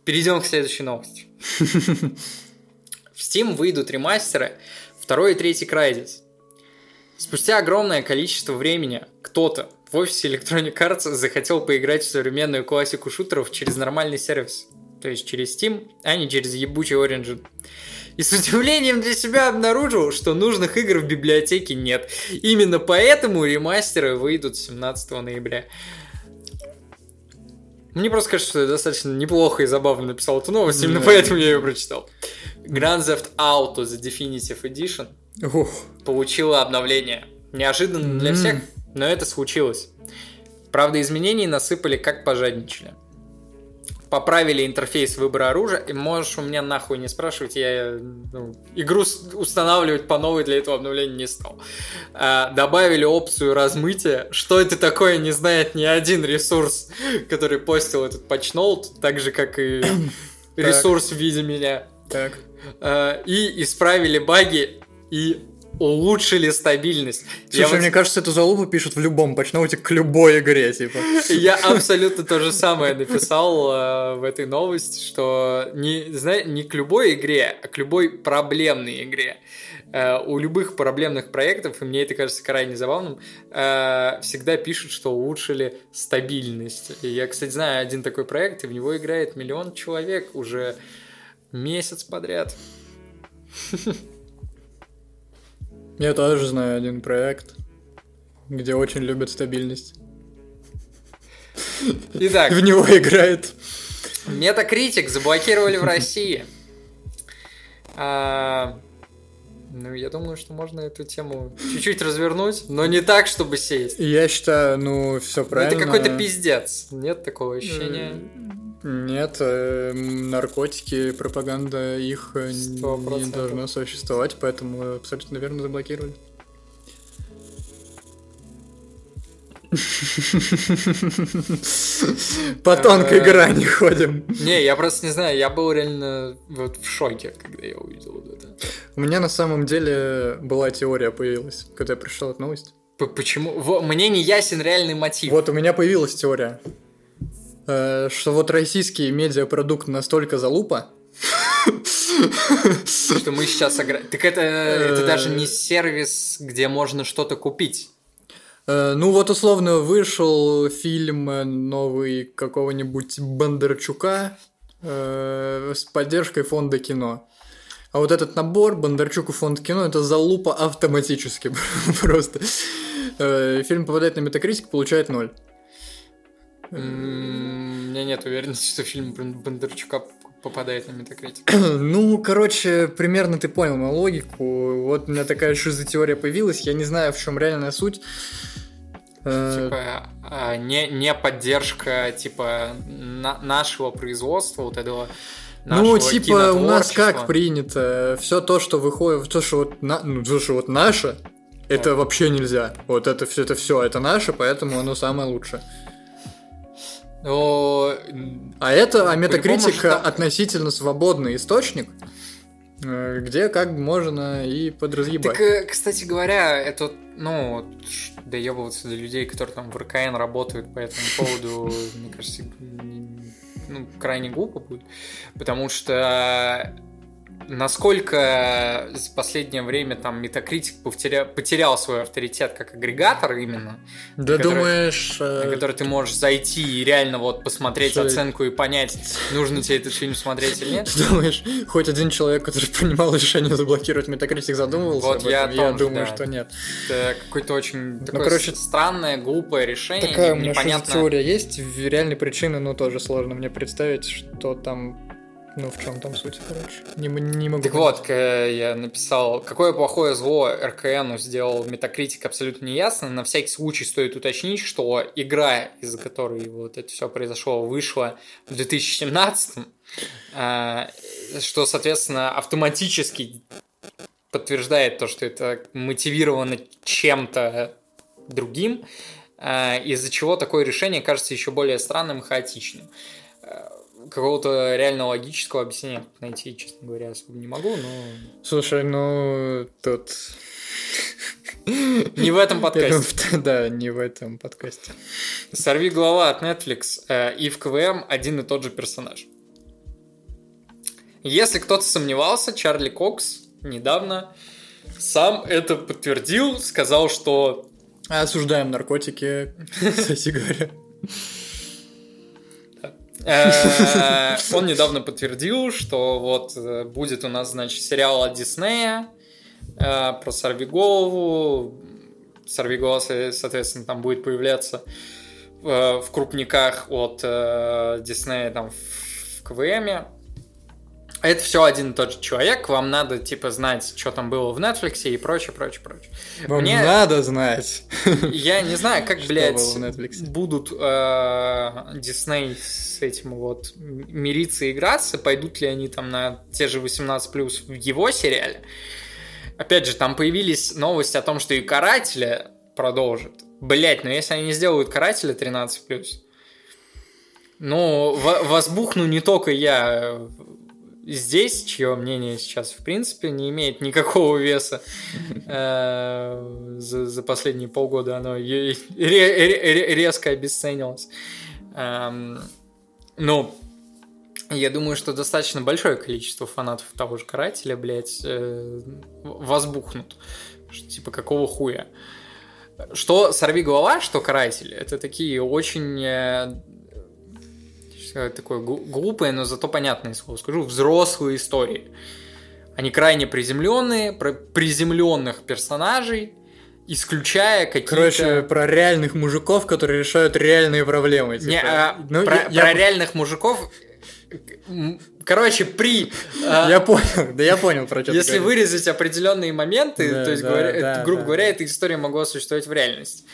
Перейдем к следующей новости. В Steam выйдут ремастеры второй и третий Crysis. Спустя огромное количество времени кто-то в офисе Electronic Arts захотел поиграть в современную классику шутеров через нормальный сервис. То есть через Steam, а не через ебучий Origin. И с удивлением для себя обнаружил, что нужных игр в библиотеке нет. Именно поэтому ремастеры выйдут 17 ноября. Мне просто кажется, что я достаточно неплохо и забавно написал эту новость, именно поэтому я ее прочитал. Grand Theft Auto The Definitive Edition Ух, получила обновление. Неожиданно для всех, но это случилось. Правда, изменений насыпали как пожадничали. Поправили интерфейс выбора оружия, и можешь у меня нахуй не спрашивать, я ну, игру устанавливать по новой для этого обновления не стал. А, добавили опцию размытия. Что это такое, не знает ни один ресурс, который постил этот патчноут, так же, как и ресурс в виде меня. так. Э, и исправили баги и улучшили стабильность. Слушай, Я вот- мне кажется, эту залупу пишут в любом патчноуте к любой игре, типа. Я абсолютно то же самое написал э, в этой новости, что не, знае- не к любой игре, а к любой проблемной игре. Э, у любых проблемных проектов, и мне это кажется крайне забавным, э, всегда пишут, что улучшили стабильность. И я, кстати, знаю один такой проект, и в него играет миллион человек уже месяц подряд. Я тоже знаю один проект, где очень любят стабильность. Итак, В него играет. Метакритик заблокировали в России. А, ну, я думаю, что можно эту тему чуть-чуть развернуть, но не так, чтобы сесть. Я считаю, ну, все Ну, правильно. Это какой-то пиздец. Нет такого ощущения. Нет, э, наркотики, пропаганда их э, Сто не должно существовать, поэтому абсолютно верно заблокировали. По тонкой Э, грани ходим. Не, я просто не знаю, я был реально вот в шоке, когда я увидел вот это. У меня на самом деле была теория появилась, когда я пришел от новости. П- Почему? Мне не ясен реальный мотив. Вот у меня появилась теория, э, что вот российский медиапродукт настолько залупа, Что мы сейчас. Так это, это Э. даже не сервис, где можно что-то купить. Э, Ну вот условно вышел фильм э, новый какого-нибудь Бондарчука э, с поддержкой фонда кино. А вот этот набор Бондарчук и фонд кино это залупа автоматически просто. Э, Фильм попадает на Метакритик, получает ноль. У меня нет уверенности, что фильм Бон- Бондарчука попадает на Метакритик. Ну, короче, примерно ты понял мою логику. Вот у меня такая шизотеория появилась. Я не знаю, в чем реальная суть. Э, Типа, а, не, не поддержка, типа, на- нашего производства, вот этого Ну, типа, у нас как принято, все то, что выходит, то, что вот, на- ну, то, что вот наше, это Так. вообще нельзя. Вот это все, это все, это наше, поэтому оно самое лучшее. А это, а метакритика относительно свободный источник, э, где как бы можно и подразъебать. Так, э, кстати говоря, это, ну, доебываться до людей, которые там в РКН работают по этому поводу, мне кажется, ну, крайне глупо будет. Потому что насколько за последнее время там Метакритик потеря- потерял свой авторитет как агрегатор именно, да который- думаешь... э, на который ты можешь зайти и реально вот посмотреть Что- оценку и понять, нужно тебе этот фильм смотреть или нет. Думаешь, хоть один человек, который принимал решение заблокировать Метакритик, задумывался Вот об этом? я о том же, думаю, да. что нет. Это какое-то очень такое короче, странное, глупое решение. Такая непонятно. теория есть, в- реальной причины, но тоже сложно мне представить, что там, ну, в чем там суть, короче. Не, не могу Так понять. вот, я написал, какое плохое зло РКНу сделал Метакритик абсолютно неясно. На всякий случай стоит уточнить, что игра, из-за которой вот это все произошло, вышла в 2017 а, что, соответственно, автоматически подтверждает то, что это мотивировано чем-то другим, а, из-за чего такое решение кажется еще более странным и хаотичным. Какого-то реально логического объяснения найти, честно говоря, особо не могу, но Слушай, ну, тут... не в этом подкасте. Да, не в этом подкасте. Сорви голова от Netflix э, и в КВМ один и тот же персонаж. Если кто-то сомневался, Чарли Кокс недавно сам это подтвердил, сказал, что Осуждаем наркотики, кстати говоря. Э, он недавно подтвердил, что вот э, будет у нас, значит, сериал от Диснея э, про Сорвиголову. Сорвиголова, со- соответственно, там будет появляться в крупниках от Диснея там в КВМе. Это все один и тот же человек, вам надо, типа, знать, что там было в Netflix и прочее, прочее, прочее. Вам Мне- надо знать. Я не знаю, как, блядь, будут э, Дисней с этим вот мириться и играться, пойдут ли они там на те же 18+, в его сериале. Опять же, там появились новости о том, что и Карателя продолжат. Блять, но если они не сделают Карателя 13+, ну, возбухну не только я, здесь, чье мнение сейчас, в принципе, не имеет никакого веса э, за, последние полгода, оно резко обесценилось. Эм, но я думаю, что достаточно большое количество фанатов того же карателя, блядь, э, возбухнут. Типа, какого хуя? Что «Сорви голова», что «Каратель» — это такие очень такое глупое, но зато понятное слово скажу, взрослые истории. Они крайне приземленные, про приземленных персонажей, исключая какие-то... Короче, про реальных мужиков, которые решают реальные проблемы. Типа. Не, а, ну, про, я, про я... реальных мужиков Короче, при... А, я понял, да я понял, про что Если вырезать определенные моменты, то есть, грубо говоря, эта история могла существовать в реальности.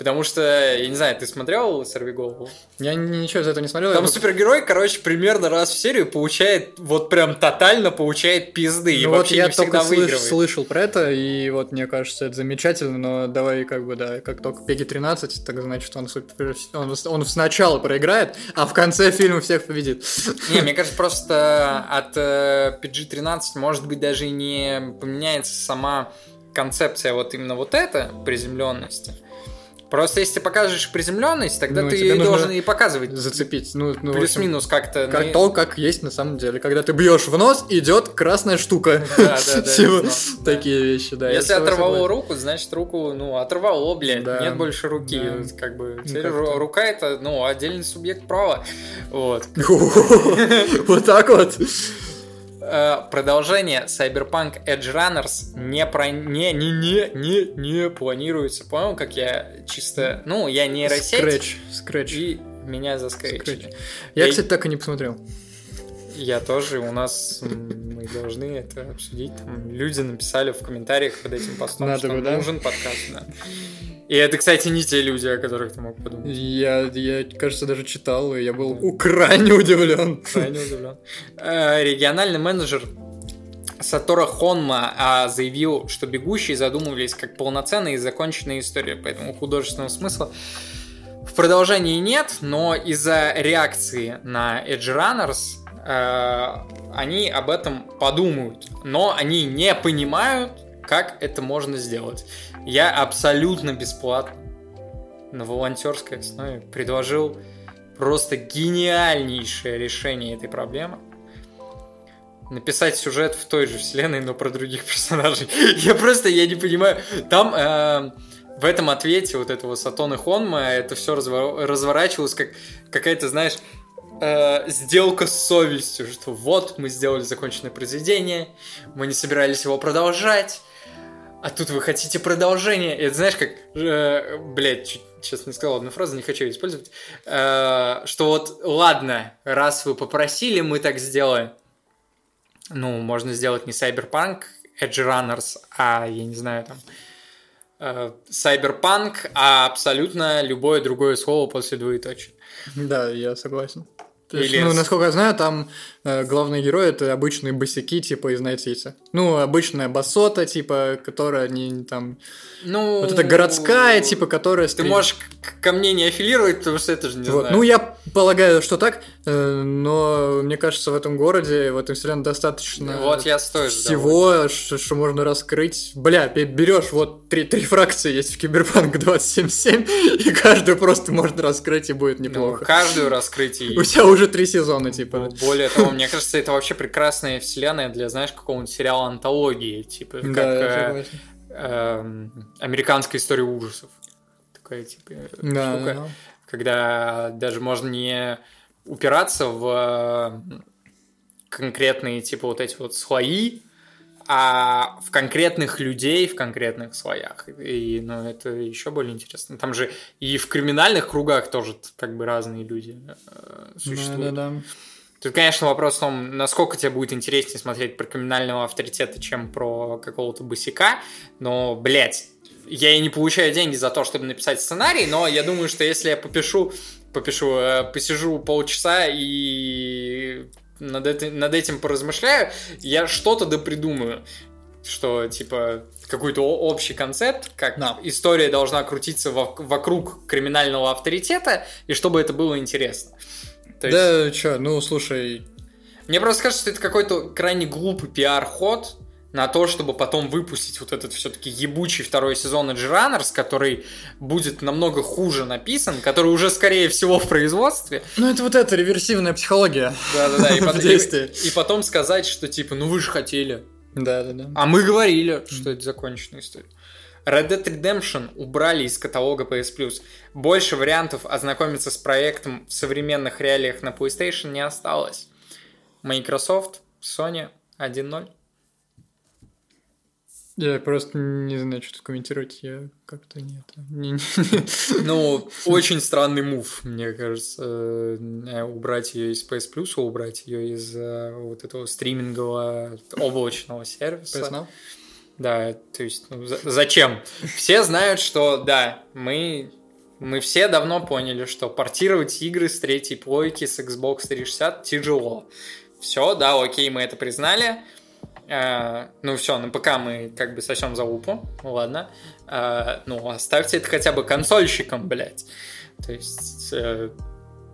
Потому что, я не знаю, ты смотрел «Сорви голову»? Я ничего из этого не смотрел. Там супергерой, короче, примерно раз в серию получает, вот прям тотально получает пизды. Ну и вот вообще я не только слыш, слышал про это, и вот мне кажется, это замечательно, но давай как бы, да, как только Пеги 13, так значит, он, супер, он, он сначала проиграет, а в конце фильма всех победит. Не, мне кажется, просто от PG-13 э, может быть даже и не поменяется сама концепция вот именно вот эта приземленности. Просто если ты покажешь приземленность, тогда ну, ты должен и показывать. Зацепить. Ну, ну Плюс-минус как-то. Как на... то, как есть на самом деле. Когда ты бьешь в нос, идет красная штука. Да, да, да. Такие вещи, да. Если оторвало руку, значит руку, ну, оторвало, блядь. Нет больше руки. Как бы. Ну, рука это, ну, отдельный субъект права. Вот. Вот так вот. Э, продолжение Cyberpunk Edge Runners не, про... не, не, не, не, не планируется. Понял, как я чисто... Ну, я нейросеть. Скретч, скретч. И меня заскретчили. Я, я, кстати, так и не посмотрел. Я тоже, у нас мы должны это обсудить. Там люди написали в комментариях под этим постом, Надо что бы, да? нужен подкаст. Да. И это, кстати, не те люди, о которых ты мог подумать. Я, я кажется, даже читал, и я был да. крайне удивлен. Крайне удивлен. Э, региональный менеджер Сатора Хонма а, заявил, что «Бегущие» задумывались как полноценная и законченная история, поэтому художественного смысла в продолжении нет, но из-за реакции на Edge Runners они об этом подумают, но они не понимают, как это можно сделать. Я абсолютно бесплатно на волонтерской основе предложил просто гениальнейшее решение этой проблемы. Написать сюжет в той же вселенной, но про других персонажей. Я просто, я не понимаю. Там э, в этом ответе вот этого Сатона Хонма это все разворачивалось как какая-то, знаешь, э, сделка с совестью, что вот мы сделали законченное произведение, мы не собирались его продолжать, а тут вы хотите продолжение. Это знаешь, как, э, блядь, чуть, сейчас не сказал одну фразу, не хочу ее использовать, э, что вот, ладно, раз вы попросили, мы так сделаем. Ну, можно сделать не Cyberpunk, Edge Runners, а, я не знаю, там, э, Cyberpunk, а абсолютно любое другое слово после двоеточия. Да, я согласен. То есть, Или... ну, насколько я знаю, там главный герой это обычные босяки, типа из Найтиса. Ну, обычная басота, типа, которая не там. Ну. Вот это городская, типа, которая. Ты можешь ко мне не аффилировать, потому что это же не вот. знаю. Ну, я полагаю, что так, э, но мне кажется, в этом городе, в этом вселенной достаточно вот я стою, всего, что, что можно раскрыть. Бля, берешь вот три, три фракции есть в Киберпанк 277, и каждую просто можно раскрыть, и будет ну, неплохо. Ну, каждую раскрыть и... У тебя уже три сезона, типа. Более того, мне кажется, это вообще прекрасная вселенная для, знаешь, какого-нибудь сериала антологии, типа, как э, э, американская история ужасов. Такая, типа, да, штука. Да, да. Когда даже можно не упираться в конкретные, типа, вот эти вот слои, а в конкретных людей в конкретных слоях. И, ну, это еще более интересно. Там же и в криминальных кругах тоже как бы разные люди э, существуют. Да, да, да. Тут, конечно, вопрос в том, насколько тебе будет интереснее смотреть про криминального авторитета, чем про какого-то босика. Но, блядь, я и не получаю деньги за то, чтобы написать сценарий, но я думаю, что если я попишу, попишу, э, посижу полчаса и над, это, над этим поразмышляю, я что-то да придумаю что типа какой-то общий концепт, как да. история должна крутиться вокруг криминального авторитета, и чтобы это было интересно. То есть... Да, что, ну слушай, Мне просто кажется, что это какой-то крайне глупый пиар-ход на то, чтобы потом выпустить вот этот все-таки ебучий второй сезон Runners, который будет намного хуже написан, который уже, скорее всего, в производстве. Ну, это вот эта реверсивная психология. Да-да-да, и, потом- и- и потом сказать, что типа, ну вы же хотели. Да-да-да. А мы говорили, что это законченная история. Red Dead Redemption убрали из каталога PS Plus. Больше вариантов ознакомиться с проектом в современных реалиях на PlayStation не осталось. Microsoft, Sony 1.0. Я просто не знаю, что тут комментировать. Я как-то нет. Не- не- Ну, очень странный мув, мне кажется, э, убрать ее из PS Plus, убрать ее из э, вот этого стримингового облачного сервиса. PS Now? Да, то есть, ну, за- зачем? Все знают, что, да, мы, мы все давно поняли, что портировать игры с третьей плойки с Xbox 360 тяжело. Все, да, окей, мы это признали. Э, ну все, на ПК мы как бы сосем за лупу, ладно. Э, ну, оставьте это хотя бы консольщикам, блядь. То есть, э,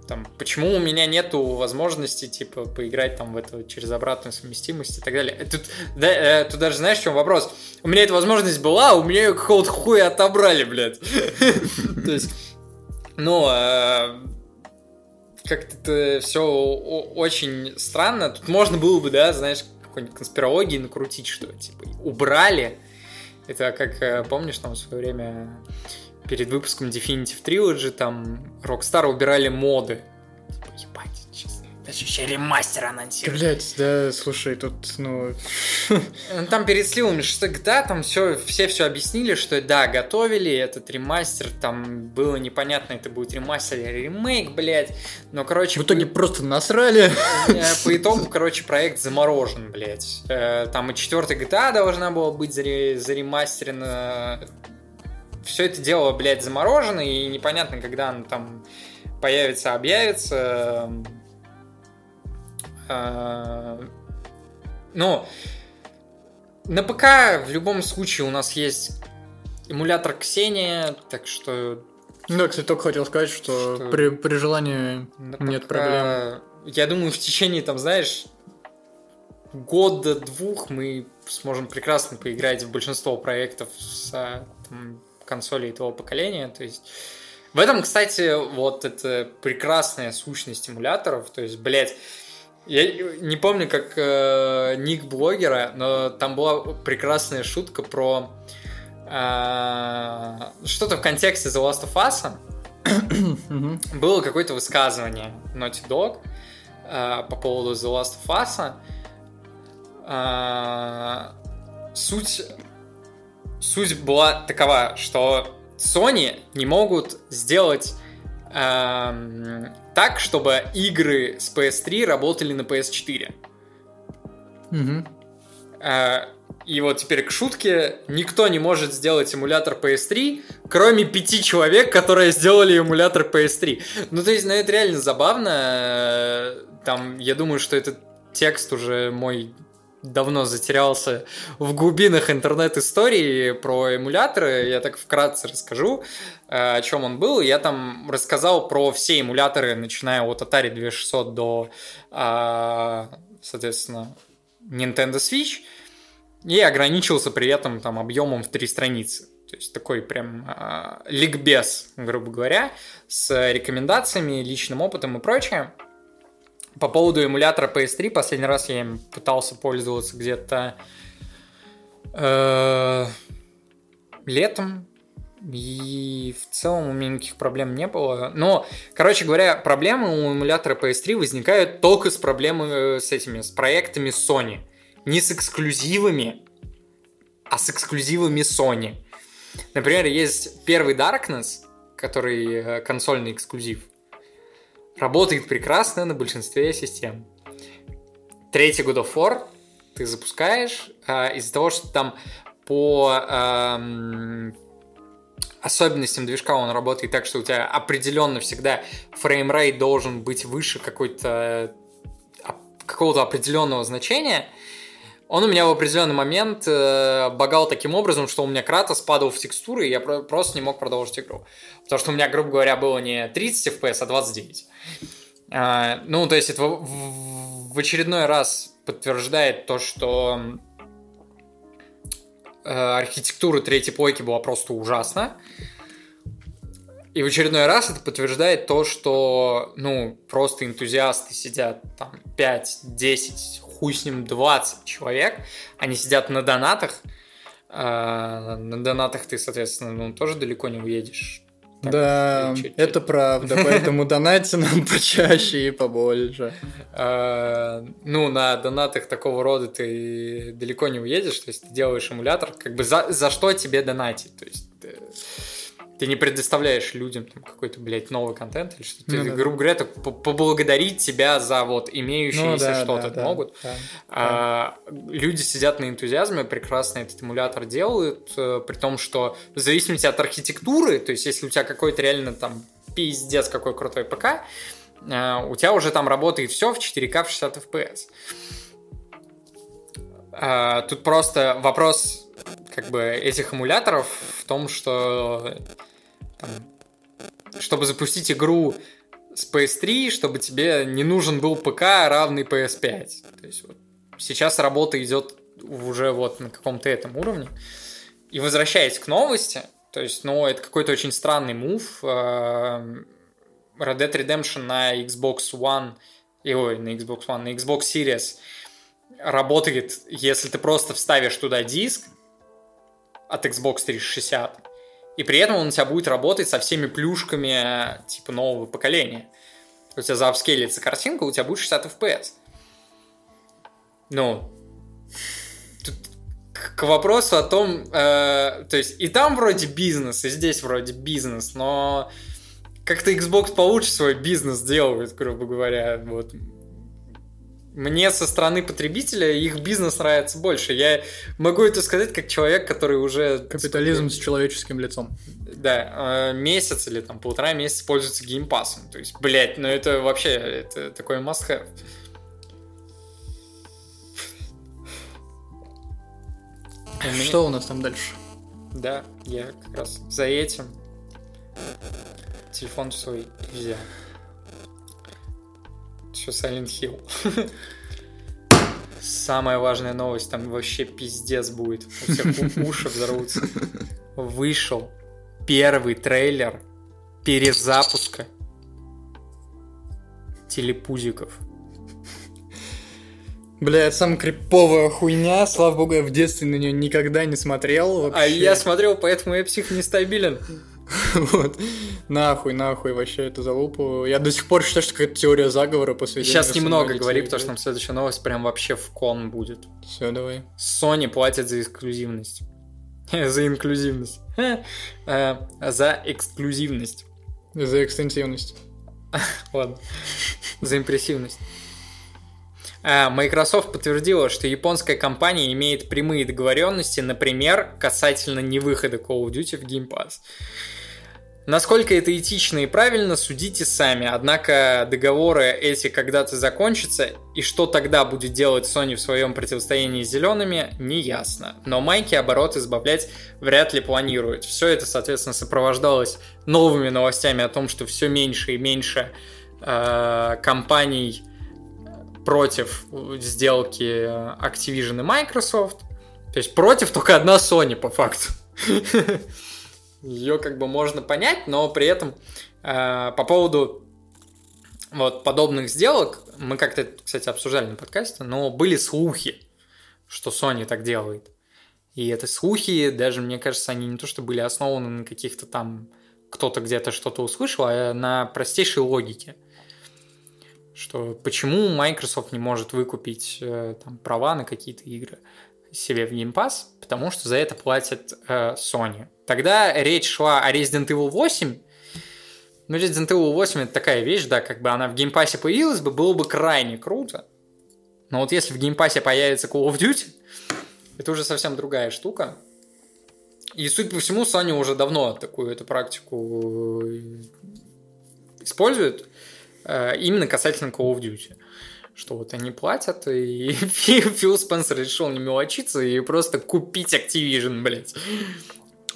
там, почему у меня нету возможности, типа, поиграть там в это через обратную совместимость и так далее. Тут, да, э, тут даже знаешь, в чем вопрос? У меня эта возможность была, а у меня ее какого-то хуя отобрали, блядь. То есть, ну, э, как-то все очень странно. Тут можно было бы, да, знаешь, какой-нибудь конспирологии накрутить, что, типа, убрали. Это как, э, помнишь, там в свое время перед выпуском Definitive Trilogy там Rockstar убирали моды. Типа, ебать, сейчас. Даже еще ремастер анонсируют. Блять, да, слушай, тут, ну... Ну, Там перед сливами да, там все, все все объяснили, что да, готовили этот ремастер, там было непонятно, это будет ремастер или ремейк, блядь. Но, короче, В итоге просто насрали. Э, По итогу, короче, проект заморожен, блядь. Э, Там и четвертая GTA должна была быть заре- заремастерена. Все это дело, блядь, заморожено, и непонятно, когда оно там появится, объявится. Э, Ну, на ПК в любом случае у нас есть эмулятор Ксения, так что Да, кстати, только хотел сказать, что, Что? При, при желании Да Нет пока- проблем. Я думаю, в течение, там, знаешь, года-двух мы сможем прекрасно поиграть в большинство проектов с а, там, консолей этого поколения. То есть в этом, кстати, вот это прекрасная сущность эмуляторов. То есть, блядь, я не помню, как э, ник блогера, но там была прекрасная шутка про а, что-то в контексте The Last of Us было какое-то высказывание Naughty Dog э, по поводу The Last of Us. Э, суть, суть была такова, что Sony не могут сделать эм, так, чтобы игры с PS3 работали на PS4. Мгм. Э, И вот теперь к шутке, никто не может сделать эмулятор PS3, кроме пяти человек, которые сделали эмулятор PS3. Ну, то есть, ну, это реально забавно. Э, Там, я думаю, что этот текст уже мой давно затерялся в глубинах интернет-истории про эмуляторы. Я так вкратце расскажу, э, о чем он был. Я там рассказал про все эмуляторы, начиная от Atari 2600 до, а, соответственно, Nintendo Switch. И ограничился при этом там объемом в три страницы. То есть такой прям а, ликбез, грубо говоря, с рекомендациями, личным опытом и прочее. По поводу эмулятора PS3, последний раз я им пытался пользоваться где-то э, летом, и в целом у меня никаких проблем не было. Но, короче говоря, проблемы у эмулятора PS3 возникают только с проблемами с этими, с проектами Sony. Не с эксклюзивами, а с эксклюзивами Sony. Например, есть первый Darkness, который э, консольный эксклюзив. Работает прекрасно на большинстве систем. Третий God of War ты запускаешь а, из-за того, что там по ам, особенностям движка он работает так, что у тебя определенно всегда фреймрейт должен быть выше какой-то а, какого-то определенного значения. Он у меня в определенный момент э, багал таким образом, что у меня Кратос падал в текстуры, и я про- просто не мог продолжить игру. Потому что у меня, грубо говоря, было не 30 FPS, а 29. А, ну, то есть это в, в очередной раз подтверждает то, что э, архитектура третьей плойки была просто ужасна. И в очередной раз это подтверждает то, что, ну, просто энтузиасты сидят там 5, 10, хуй с ним 20 человек, они сидят на донатах, а на донатах ты, соответственно, ну, тоже далеко не уедешь. Так, да, чуть-чуть. это правда, поэтому донайте нам почаще и побольше. А, ну, на донатах такого рода ты далеко не уедешь, то есть ты делаешь эмулятор, как бы за, за что тебе донатить, то есть ты не предоставляешь людям там, какой-то, блядь, новый контент или что-то. Ну, да, грубо говоря, это поблагодарить тебя за вот имеющиеся ну, да, что-то да, могут. Да, а, да. Люди сидят на энтузиазме, прекрасно этот эмулятор делают, э, при том, что в зависимости от архитектуры, то есть если у тебя какой-то реально там пиздец какой крутой ПК, э, у тебя уже там работает все в 4К в 60 FPS. А, тут просто вопрос как бы этих эмуляторов в том, что там, чтобы запустить игру с PS3, чтобы тебе не нужен был ПК равный PS5. То есть вот сейчас работа идет уже вот на каком-то этом уровне. И возвращаясь к новости, то есть, ну, это какой-то очень странный мув. Эм, Red Dead Redemption на Xbox One, и, ой, на Xbox One, на Xbox Series работает, если ты просто вставишь туда диск, от Xbox 360. И при этом он у тебя будет работать со всеми плюшками типа нового поколения. У тебя заапскейлится картинка, у тебя будет 60 FPS. Ну, тут к вопросу о том, э, то есть и там вроде бизнес, и здесь вроде бизнес, но как-то Xbox получше свой бизнес делает, грубо говоря. Вот мне со стороны потребителя их бизнес нравится больше. Я могу это сказать как человек, который уже... Капитализм с человеческим лицом. Да, э, месяц или там полтора месяца пользуется геймпасом. То есть, блядь, ну это вообще это такой must have. Что у нас там дальше? Да, я как раз за этим телефон свой взял еще Silent Hill. Самая важная новость, там вообще пиздец будет. У всех уши взорвутся. Вышел первый трейлер перезапуска телепузиков. Бля, это самая криповая хуйня. Слава богу, я в детстве на нее никогда не смотрел. Вообще. А я смотрел, поэтому я псих нестабилен. Вот. Нахуй, нахуй вообще эту залупу. Я до сих пор считаю, что какая-то теория заговора после Сейчас немного говори, потому что нам следующая новость прям вообще в кон будет. Все, давай. Sony платит за эксклюзивность. за инклюзивность. Э, за эксклюзивность. За экстенсивность. Ладно. За импрессивность. Э, Microsoft подтвердила, что японская компания имеет прямые договоренности, например, касательно невыхода Call of Duty в Game Pass. Насколько это этично и правильно, судите сами. Однако договоры эти когда-то закончатся, и что тогда будет делать Sony в своем противостоянии с зелеными, не ясно. Но майки оборот избавлять вряд ли планируют. Все это, соответственно, сопровождалось новыми новостями о том, что все меньше и меньше э, компаний против сделки Activision и Microsoft. То есть против только одна Sony, по факту. ее как бы можно понять, но при этом э, по поводу вот подобных сделок, мы как-то, кстати, обсуждали на подкасте, но были слухи, что Sony так делает. И это слухи, даже, мне кажется, они не то, что были основаны на каких-то там кто-то где-то что-то услышал, а на простейшей логике. Что почему Microsoft не может выкупить э, там, права на какие-то игры себе в Game Pass, потому что за это платит э, Sony. Тогда речь шла о Resident Evil 8. Ну, Resident Evil 8 это такая вещь, да, как бы она в Game Pass е появилась бы, было бы крайне круто. Но вот если в Game Pass е появится Call of Duty, это уже совсем другая штука. И, судя по всему, Sony уже давно такую эту практику э, использует, именно касательно Call of Duty. Что вот они платят, и Фил Спенсер решил не мелочиться и просто купить Activision, блядь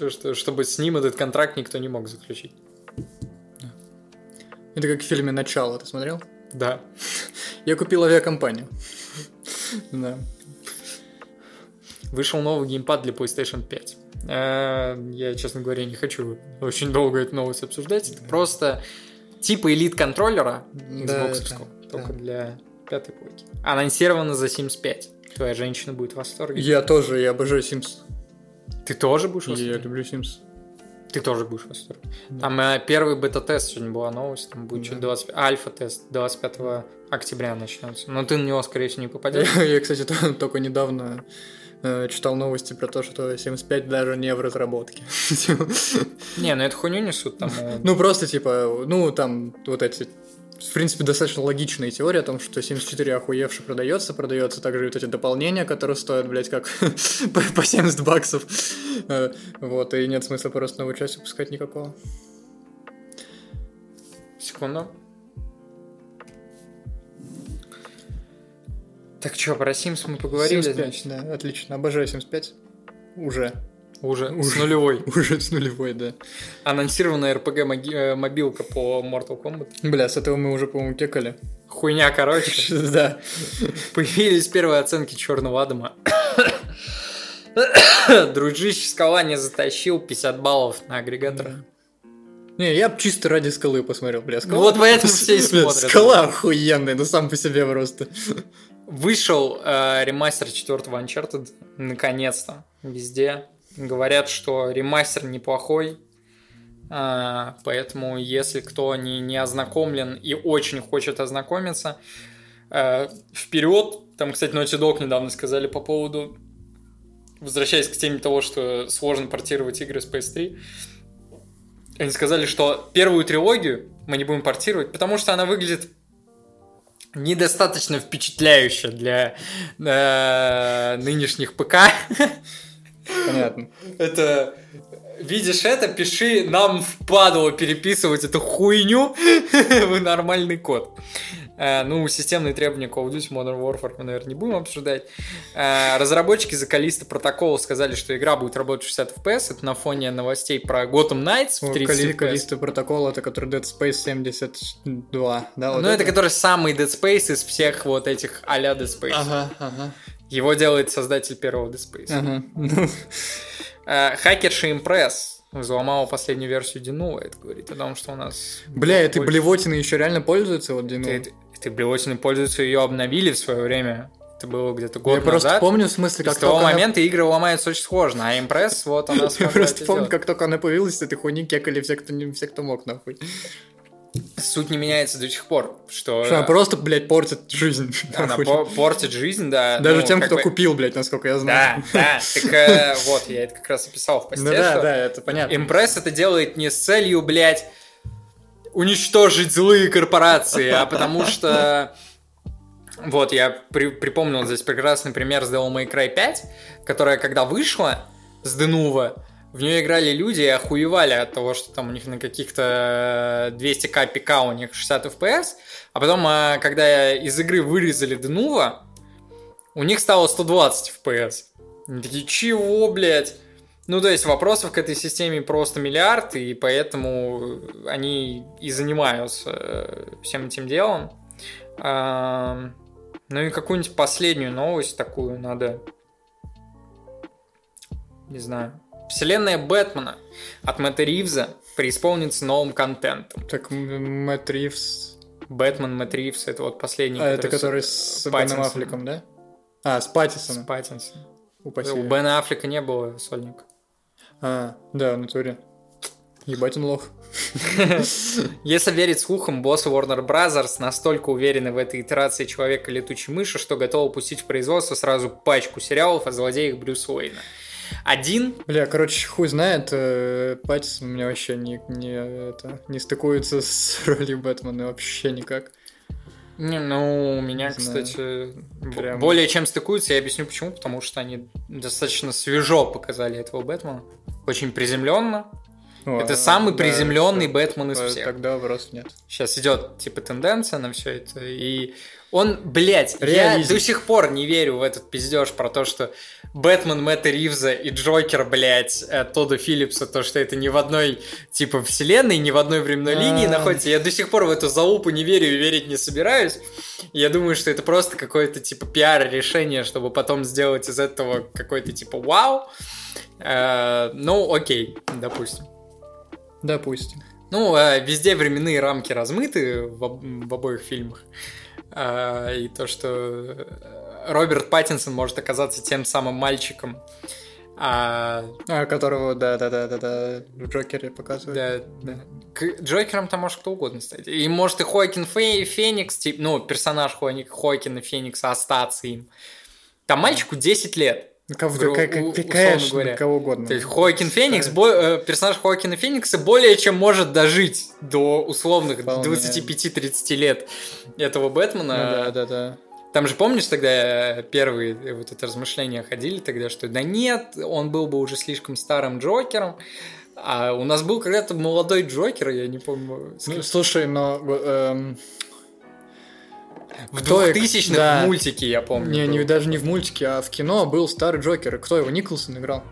что, чтобы с ним этот контракт никто не мог заключить. Это как в фильме «Начало», ты смотрел? Да. Я купил авиакомпанию. Да. Вышел новый геймпад для PlayStation 5. Э, Я, честно говоря, не хочу очень долго эту новость обсуждать. Это просто типа элит контроллера Да, Xbox, это- только да. для пятой плойки. Анонсировано за Sims 5. Твоя женщина будет в восторге. Я тоже, я обожаю Sims. Ты тоже будешь в Я восторге? люблю Sims. Ты тоже будешь в восторге. Там э, первый бета-тест сегодня была новость, там будет Да. что-то 20... альфа-тест 25 октября начнется. Но ты на него, скорее всего, не попадешь. Я, я, кстати, то- только недавно читал новости про то, что Sims 5 даже не в разработке. Не, ну эту хуйню несут там. э, Ну, просто, типа, ну, там вот эти в принципе, достаточно логичная теория о том, что 74 охуевший продается, продается также вот эти дополнения, которые стоят, блядь, как по по 70 баксов. Э, Вот, и нет смысла просто новую часть выпускать никакого. Секунду. Так что, про Sims мы поговорили, 75, значит? да, отлично. Обожаю 75. Уже. Уже, с Уже. нулевой. Уже с нулевой, да. Анонсированная моги- э, мобилка по Mortal Kombat. Бля, с этого мы уже, по-моему, кекали. Хуйня, короче. Да. Появились первые оценки Черного Адама. Дружище скала не затащил 50 баллов на агрегаторах. Не, я чисто ради скалы посмотрел, бля. Скала... Вот поэтому все и смотрят. Скала охуенная, ну сам по себе просто. Вышел э, ремастер четвертого Uncharted, наконец-то, везде. Говорят, что ремастер неплохой, а, поэтому если кто не, не ознакомлен и очень хочет ознакомиться, э, вперед. Там, кстати, Naughty Dog недавно сказали по поводу, возвращаясь к теме того, что сложно портировать игры с PS3, они сказали, что первую трилогию мы не будем портировать, потому что она выглядит недостаточно впечатляюще для э, нынешних ПК. Понятно. Это видишь это, пиши нам впадло переписывать эту хуйню в нормальный код. Э, Ну, системные требования Call of Duty Modern Warfare мы, наверное, не будем обсуждать. Э, Разработчики за Калиста протокола сказали, что игра будет работать в 60 FPS. Это на фоне новостей про Gotham Knights в 30 FPS. Калиста протокол, это который Dead Space 72, да? вот Ну, это который самый Dead Space из всех вот этих а-ля Dead Space. Ага, ага, Его делает создатель первого Dead Space. ага. Э, Хакерша Импресс взломала последнюю версию Динула. Это говорит о том, что у нас... Бля, этой больше- блевотиной еще реально пользуются, вот Дину? Ты, ты блевотиной пользуются, ее обновили в свое время. Это было где-то год Я просто назад. помню, в смысле, И как с того она- момента игры ломаются очень сложно, а импресс, вот она Я просто помню, как только она появилась, с этой хуйни кекали все, кто, не, все, кто мог, нахуй. Суть не меняется до сих пор, что, Что она просто, блядь, портит жизнь. она по- портит жизнь, да. Даже ну, тем, кто бы- купил, блядь, насколько я знаю. Да, да, так э, вот, я это как раз описал в посте, Ну да, что да, это понятно. Импресс это делает не с целью, блядь, уничтожить злые корпорации, а потому что... Вот, я при- припомнил здесь прекрасный пример с Devil May Cry 5, которая, когда вышла с Денува, в нее играли люди и охуевали от того, что там у них на каких-то 200к пика у них 60 FPS, а потом, а, когда из игры вырезали Денува, у них стало 120 FPS. Они такие, чего, блядь? Ну, то есть вопросов к этой системе просто миллиард, и поэтому они и занимаются э, всем этим делом. Ну и какую-нибудь последнюю новость такую надо... Не знаю. Вселенная Бэтмена от Мэтта Ривза преисполнится новым контентом. Так, Мэтт Ривз... Бэтмен Мэтт Ривз, это вот последний. А, это с- который с Беном Паттинсоном. Аффлеком, да? А, с с Паттисоном. Упаси. У Бена Аффлека не было сольника. А, да, в натуре. Ебать он лох. Если верить слухам, боссы Warner Bros. настолько уверены в этой итерации Человека летучей мыши, что готовы пустить в производство сразу пачку сериалов о злодеях Брюса Уэйна. Один, Бля, короче, хуй знает, э, Паттисон у меня вообще не, не, это, не стыкуется с ролью Бэтмена вообще никак. Не, ну, у меня, Не кстати, Прям. более чем стыкуются, я объясню почему, потому что они достаточно свежо показали этого Бэтмена, очень приземленно, О, это самый да, приземленный. Бэтмен из всех. Тогда вопросов нет. Сейчас идет, типа, тенденция на все это. И он, блядь, я до сих пор не верю в этот пиздеж про то, что Бэтмен Мэтта Ривза и Джокер, блядь, э, Тодда Филлипса, то, что это не в одной, типа, вселенной, не в одной временной линии А. находится. Я до сих пор в эту залупу не верю и верить не собираюсь. Я думаю, что это просто какое-то, типа, пиар-решение, чтобы потом сделать из этого какой-то, типа, вау. Э, ну, окей, допустим. Допустим. Ну, э, везде временные рамки размыты в, об- в обоих фильмах. А, И то, что э, Роберт Паттинсон может оказаться тем самым мальчиком. А, А, которого, да-да-да-да-да, в Джокере показывают. да, да. К Джокером там может кто угодно стать. И может и Хоакин Фе- Феникс, тип, ну, персонаж Хоакина Феникса остаться им. Там мальчику 10 лет. Кого, Гру- как, как, конечно, говоря. кого угодно. То есть Хоакин Феникс, бо- э, персонаж Хоакина Феникса более чем может дожить до условных Вполне. 25-30 лет этого Бэтмена. Ну да, да, да. Там же, помнишь, тогда первые э, вот это размышления ходили тогда, что да нет, он был бы уже слишком старым Джокером. А у нас был когда-то молодой Джокер, я не помню. Ну, слушай, но... эм, в кто и- 2000-х да. мультике, я помню. не, не, был. даже не в мультике, а в кино был старый Джокер. И Кто его? Николсон играл.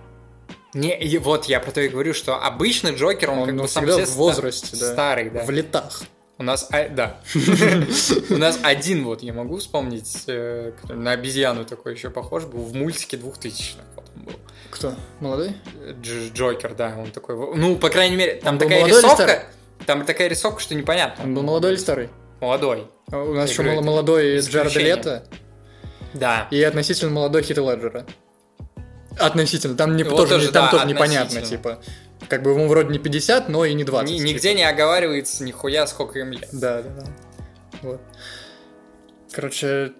Не, и вот я про то и говорю, что обычный Джокер, он, Он как бы сам в себе ста- возрасте, да. старый, да. В летах. У нас, а, да. У нас один вот, я могу вспомнить, э, на обезьяну такой еще похож был, в мультике 2000-х вот он был. Кто? Молодой? Дж- Джокер, да, он такой, ну, по крайней мере, там Он такая рисовка, там такая рисовка, что непонятно. Он был молодой или старый? Молодой, А У нас еще молодой Джаред. Лето да. и относительно молодой Хит Леджера. Относительно. Там, не, тоже, тоже, там да, тоже непонятно, типа. Как бы ему вроде не 50, но и не 20. Ни- типа. нигде не оговаривается нихуя, сколько им лет. Да, да, да. Вот. Короче...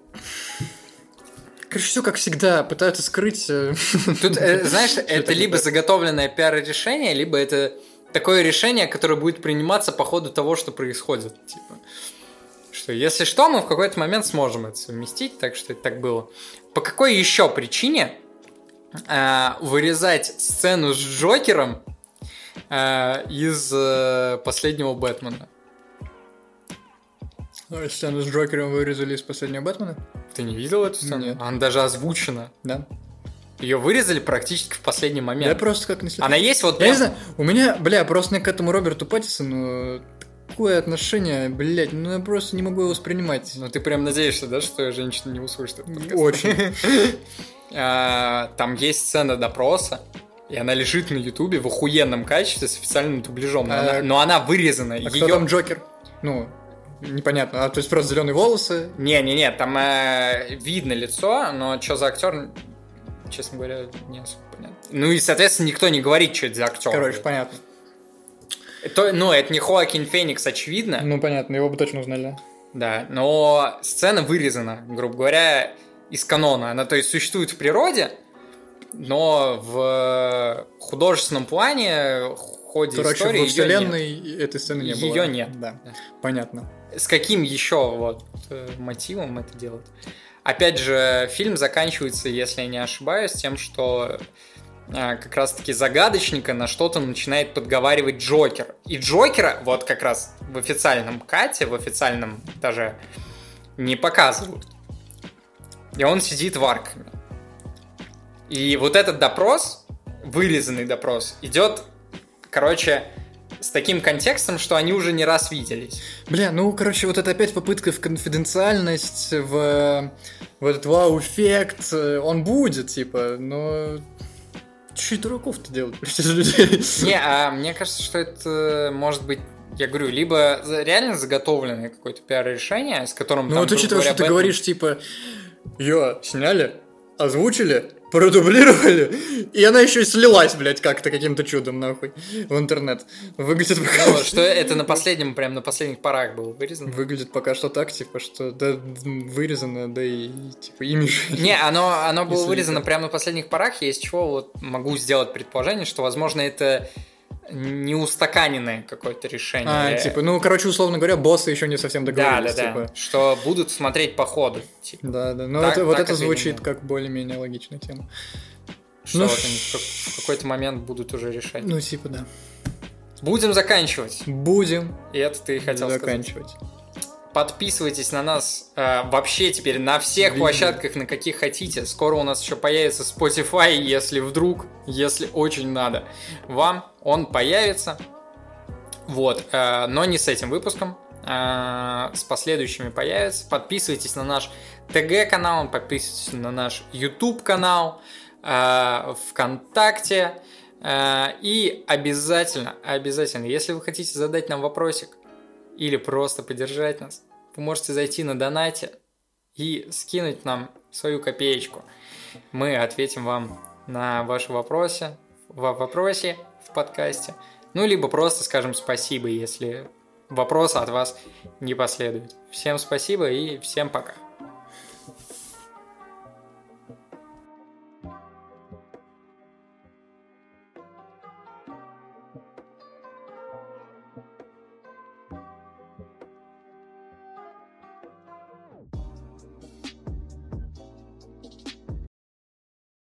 Короче, все как всегда, пытаются скрыть... э, Тут, э, знаешь, это либо заготовленное пиар-решение, либо это такое решение, которое будет приниматься по ходу того, что происходит. Типа, что если что, мы в какой-то момент сможем это совместить, так что это так было. По какой еще причине э, вырезать сцену с Джокером э, из э, последнего Бэтмена? э, Сцену с Джокером вырезали из последнего Бэтмена? Ты не видел эту сцену? Нет. Она даже озвучена. Да. Ее вырезали практически в последний Я момент. просто как не слежу. Она есть вот Я не прям- знаю, у меня, бля, просто мне к этому Роберту Паттисону такое отношение, блядь, ну я просто не могу его воспринимать. Ну ты прям надеешься, да, что женщина не услышит этот подкаст? Очень. А, Там есть сцена допроса, и она лежит на Ютубе в охуенном качестве с официальным дубляжом, но, она, но она вырезана. А кто там Джокер? Ну, непонятно. А то есть просто зеленые волосы. Не-не-не, там э, видно лицо, но что за актер, честно говоря, не особо понятно. Ну и, соответственно, никто не говорит, что это за актер. Короче, понятно. Это- ну, это не Хоакин Феникс, очевидно. Ну, понятно, его бы точно узнали. Да, но сцена вырезана, грубо говоря, из канона. Она, то есть, существует в природе, но в художественном плане, ходе Короче, истории во вселенной этой сцены не было. Её нет. Да, понятно. нет. С каким еще вот э, мотивом это делать? Опять же, фильм заканчивается, если я не ошибаюсь, тем, что как раз-таки загадочника на что-то начинает подговаривать Джокер. И Джокера вот как раз в официальном кате, в официальном даже не показывают. И он сидит в Аркаме. И вот этот допрос, вырезанный допрос, идет, короче, с таким контекстом, что они уже не раз виделись. Бля, ну, короче, вот это опять попытка в конфиденциальность, в, в этот вау-эффект. э, Он будет, типа, но... Чуть дураков-то делать. Не, а мне кажется, что это может быть, я говорю, либо реально заготовленное какое-то пиар-решение, с которым Ну там, вот учитывая, что ты говоришь, типа, ее сняли, озвучили, продублировали, и она еще и слилась, блядь, как-то каким-то чудом, нахуй, в интернет. Выглядит пока... Ну, что это на последнем, прям на последних порах было вырезано. Выглядит пока что так, типа, что да, вырезано, да и, типа, имидж. Не, оно, оно было вырезано прямо на последних порах, из чего вот могу сделать предположение, что, возможно, это не устаканенное какое-то решение. А, типа, ну, короче, условно говоря, боссы еще не совсем да, договорились, да, да. типа. Что будут смотреть по ходу. Типа, Да, да, но Так- это, вот так это звучит именно. как более-менее логичная тема. что Ну, вот они в как- в какой-то момент будут уже решать. Ну, типа, да. Будем заканчивать. Будем И это ты хотел сказать. заканчивать. Подписывайтесь на нас э, вообще теперь на всех Везде. площадках, на каких хотите. Скоро у нас еще появится Spotify, если вдруг, если очень надо. Вам он появится. Вот, э, но не с этим выпуском. э, с последующими появится. Подписывайтесь на наш ТГ-канал, подписывайтесь на наш YouTube-канал, э, ВКонтакте. э, и обязательно, обязательно, если вы хотите задать нам вопросик, или просто поддержать нас, вы можете зайти на донате и скинуть нам свою копеечку. Мы ответим вам на ваши вопросы в вопросе в подкасте. Ну, либо просто скажем спасибо, если вопроса от вас не последует. Всем спасибо и всем пока.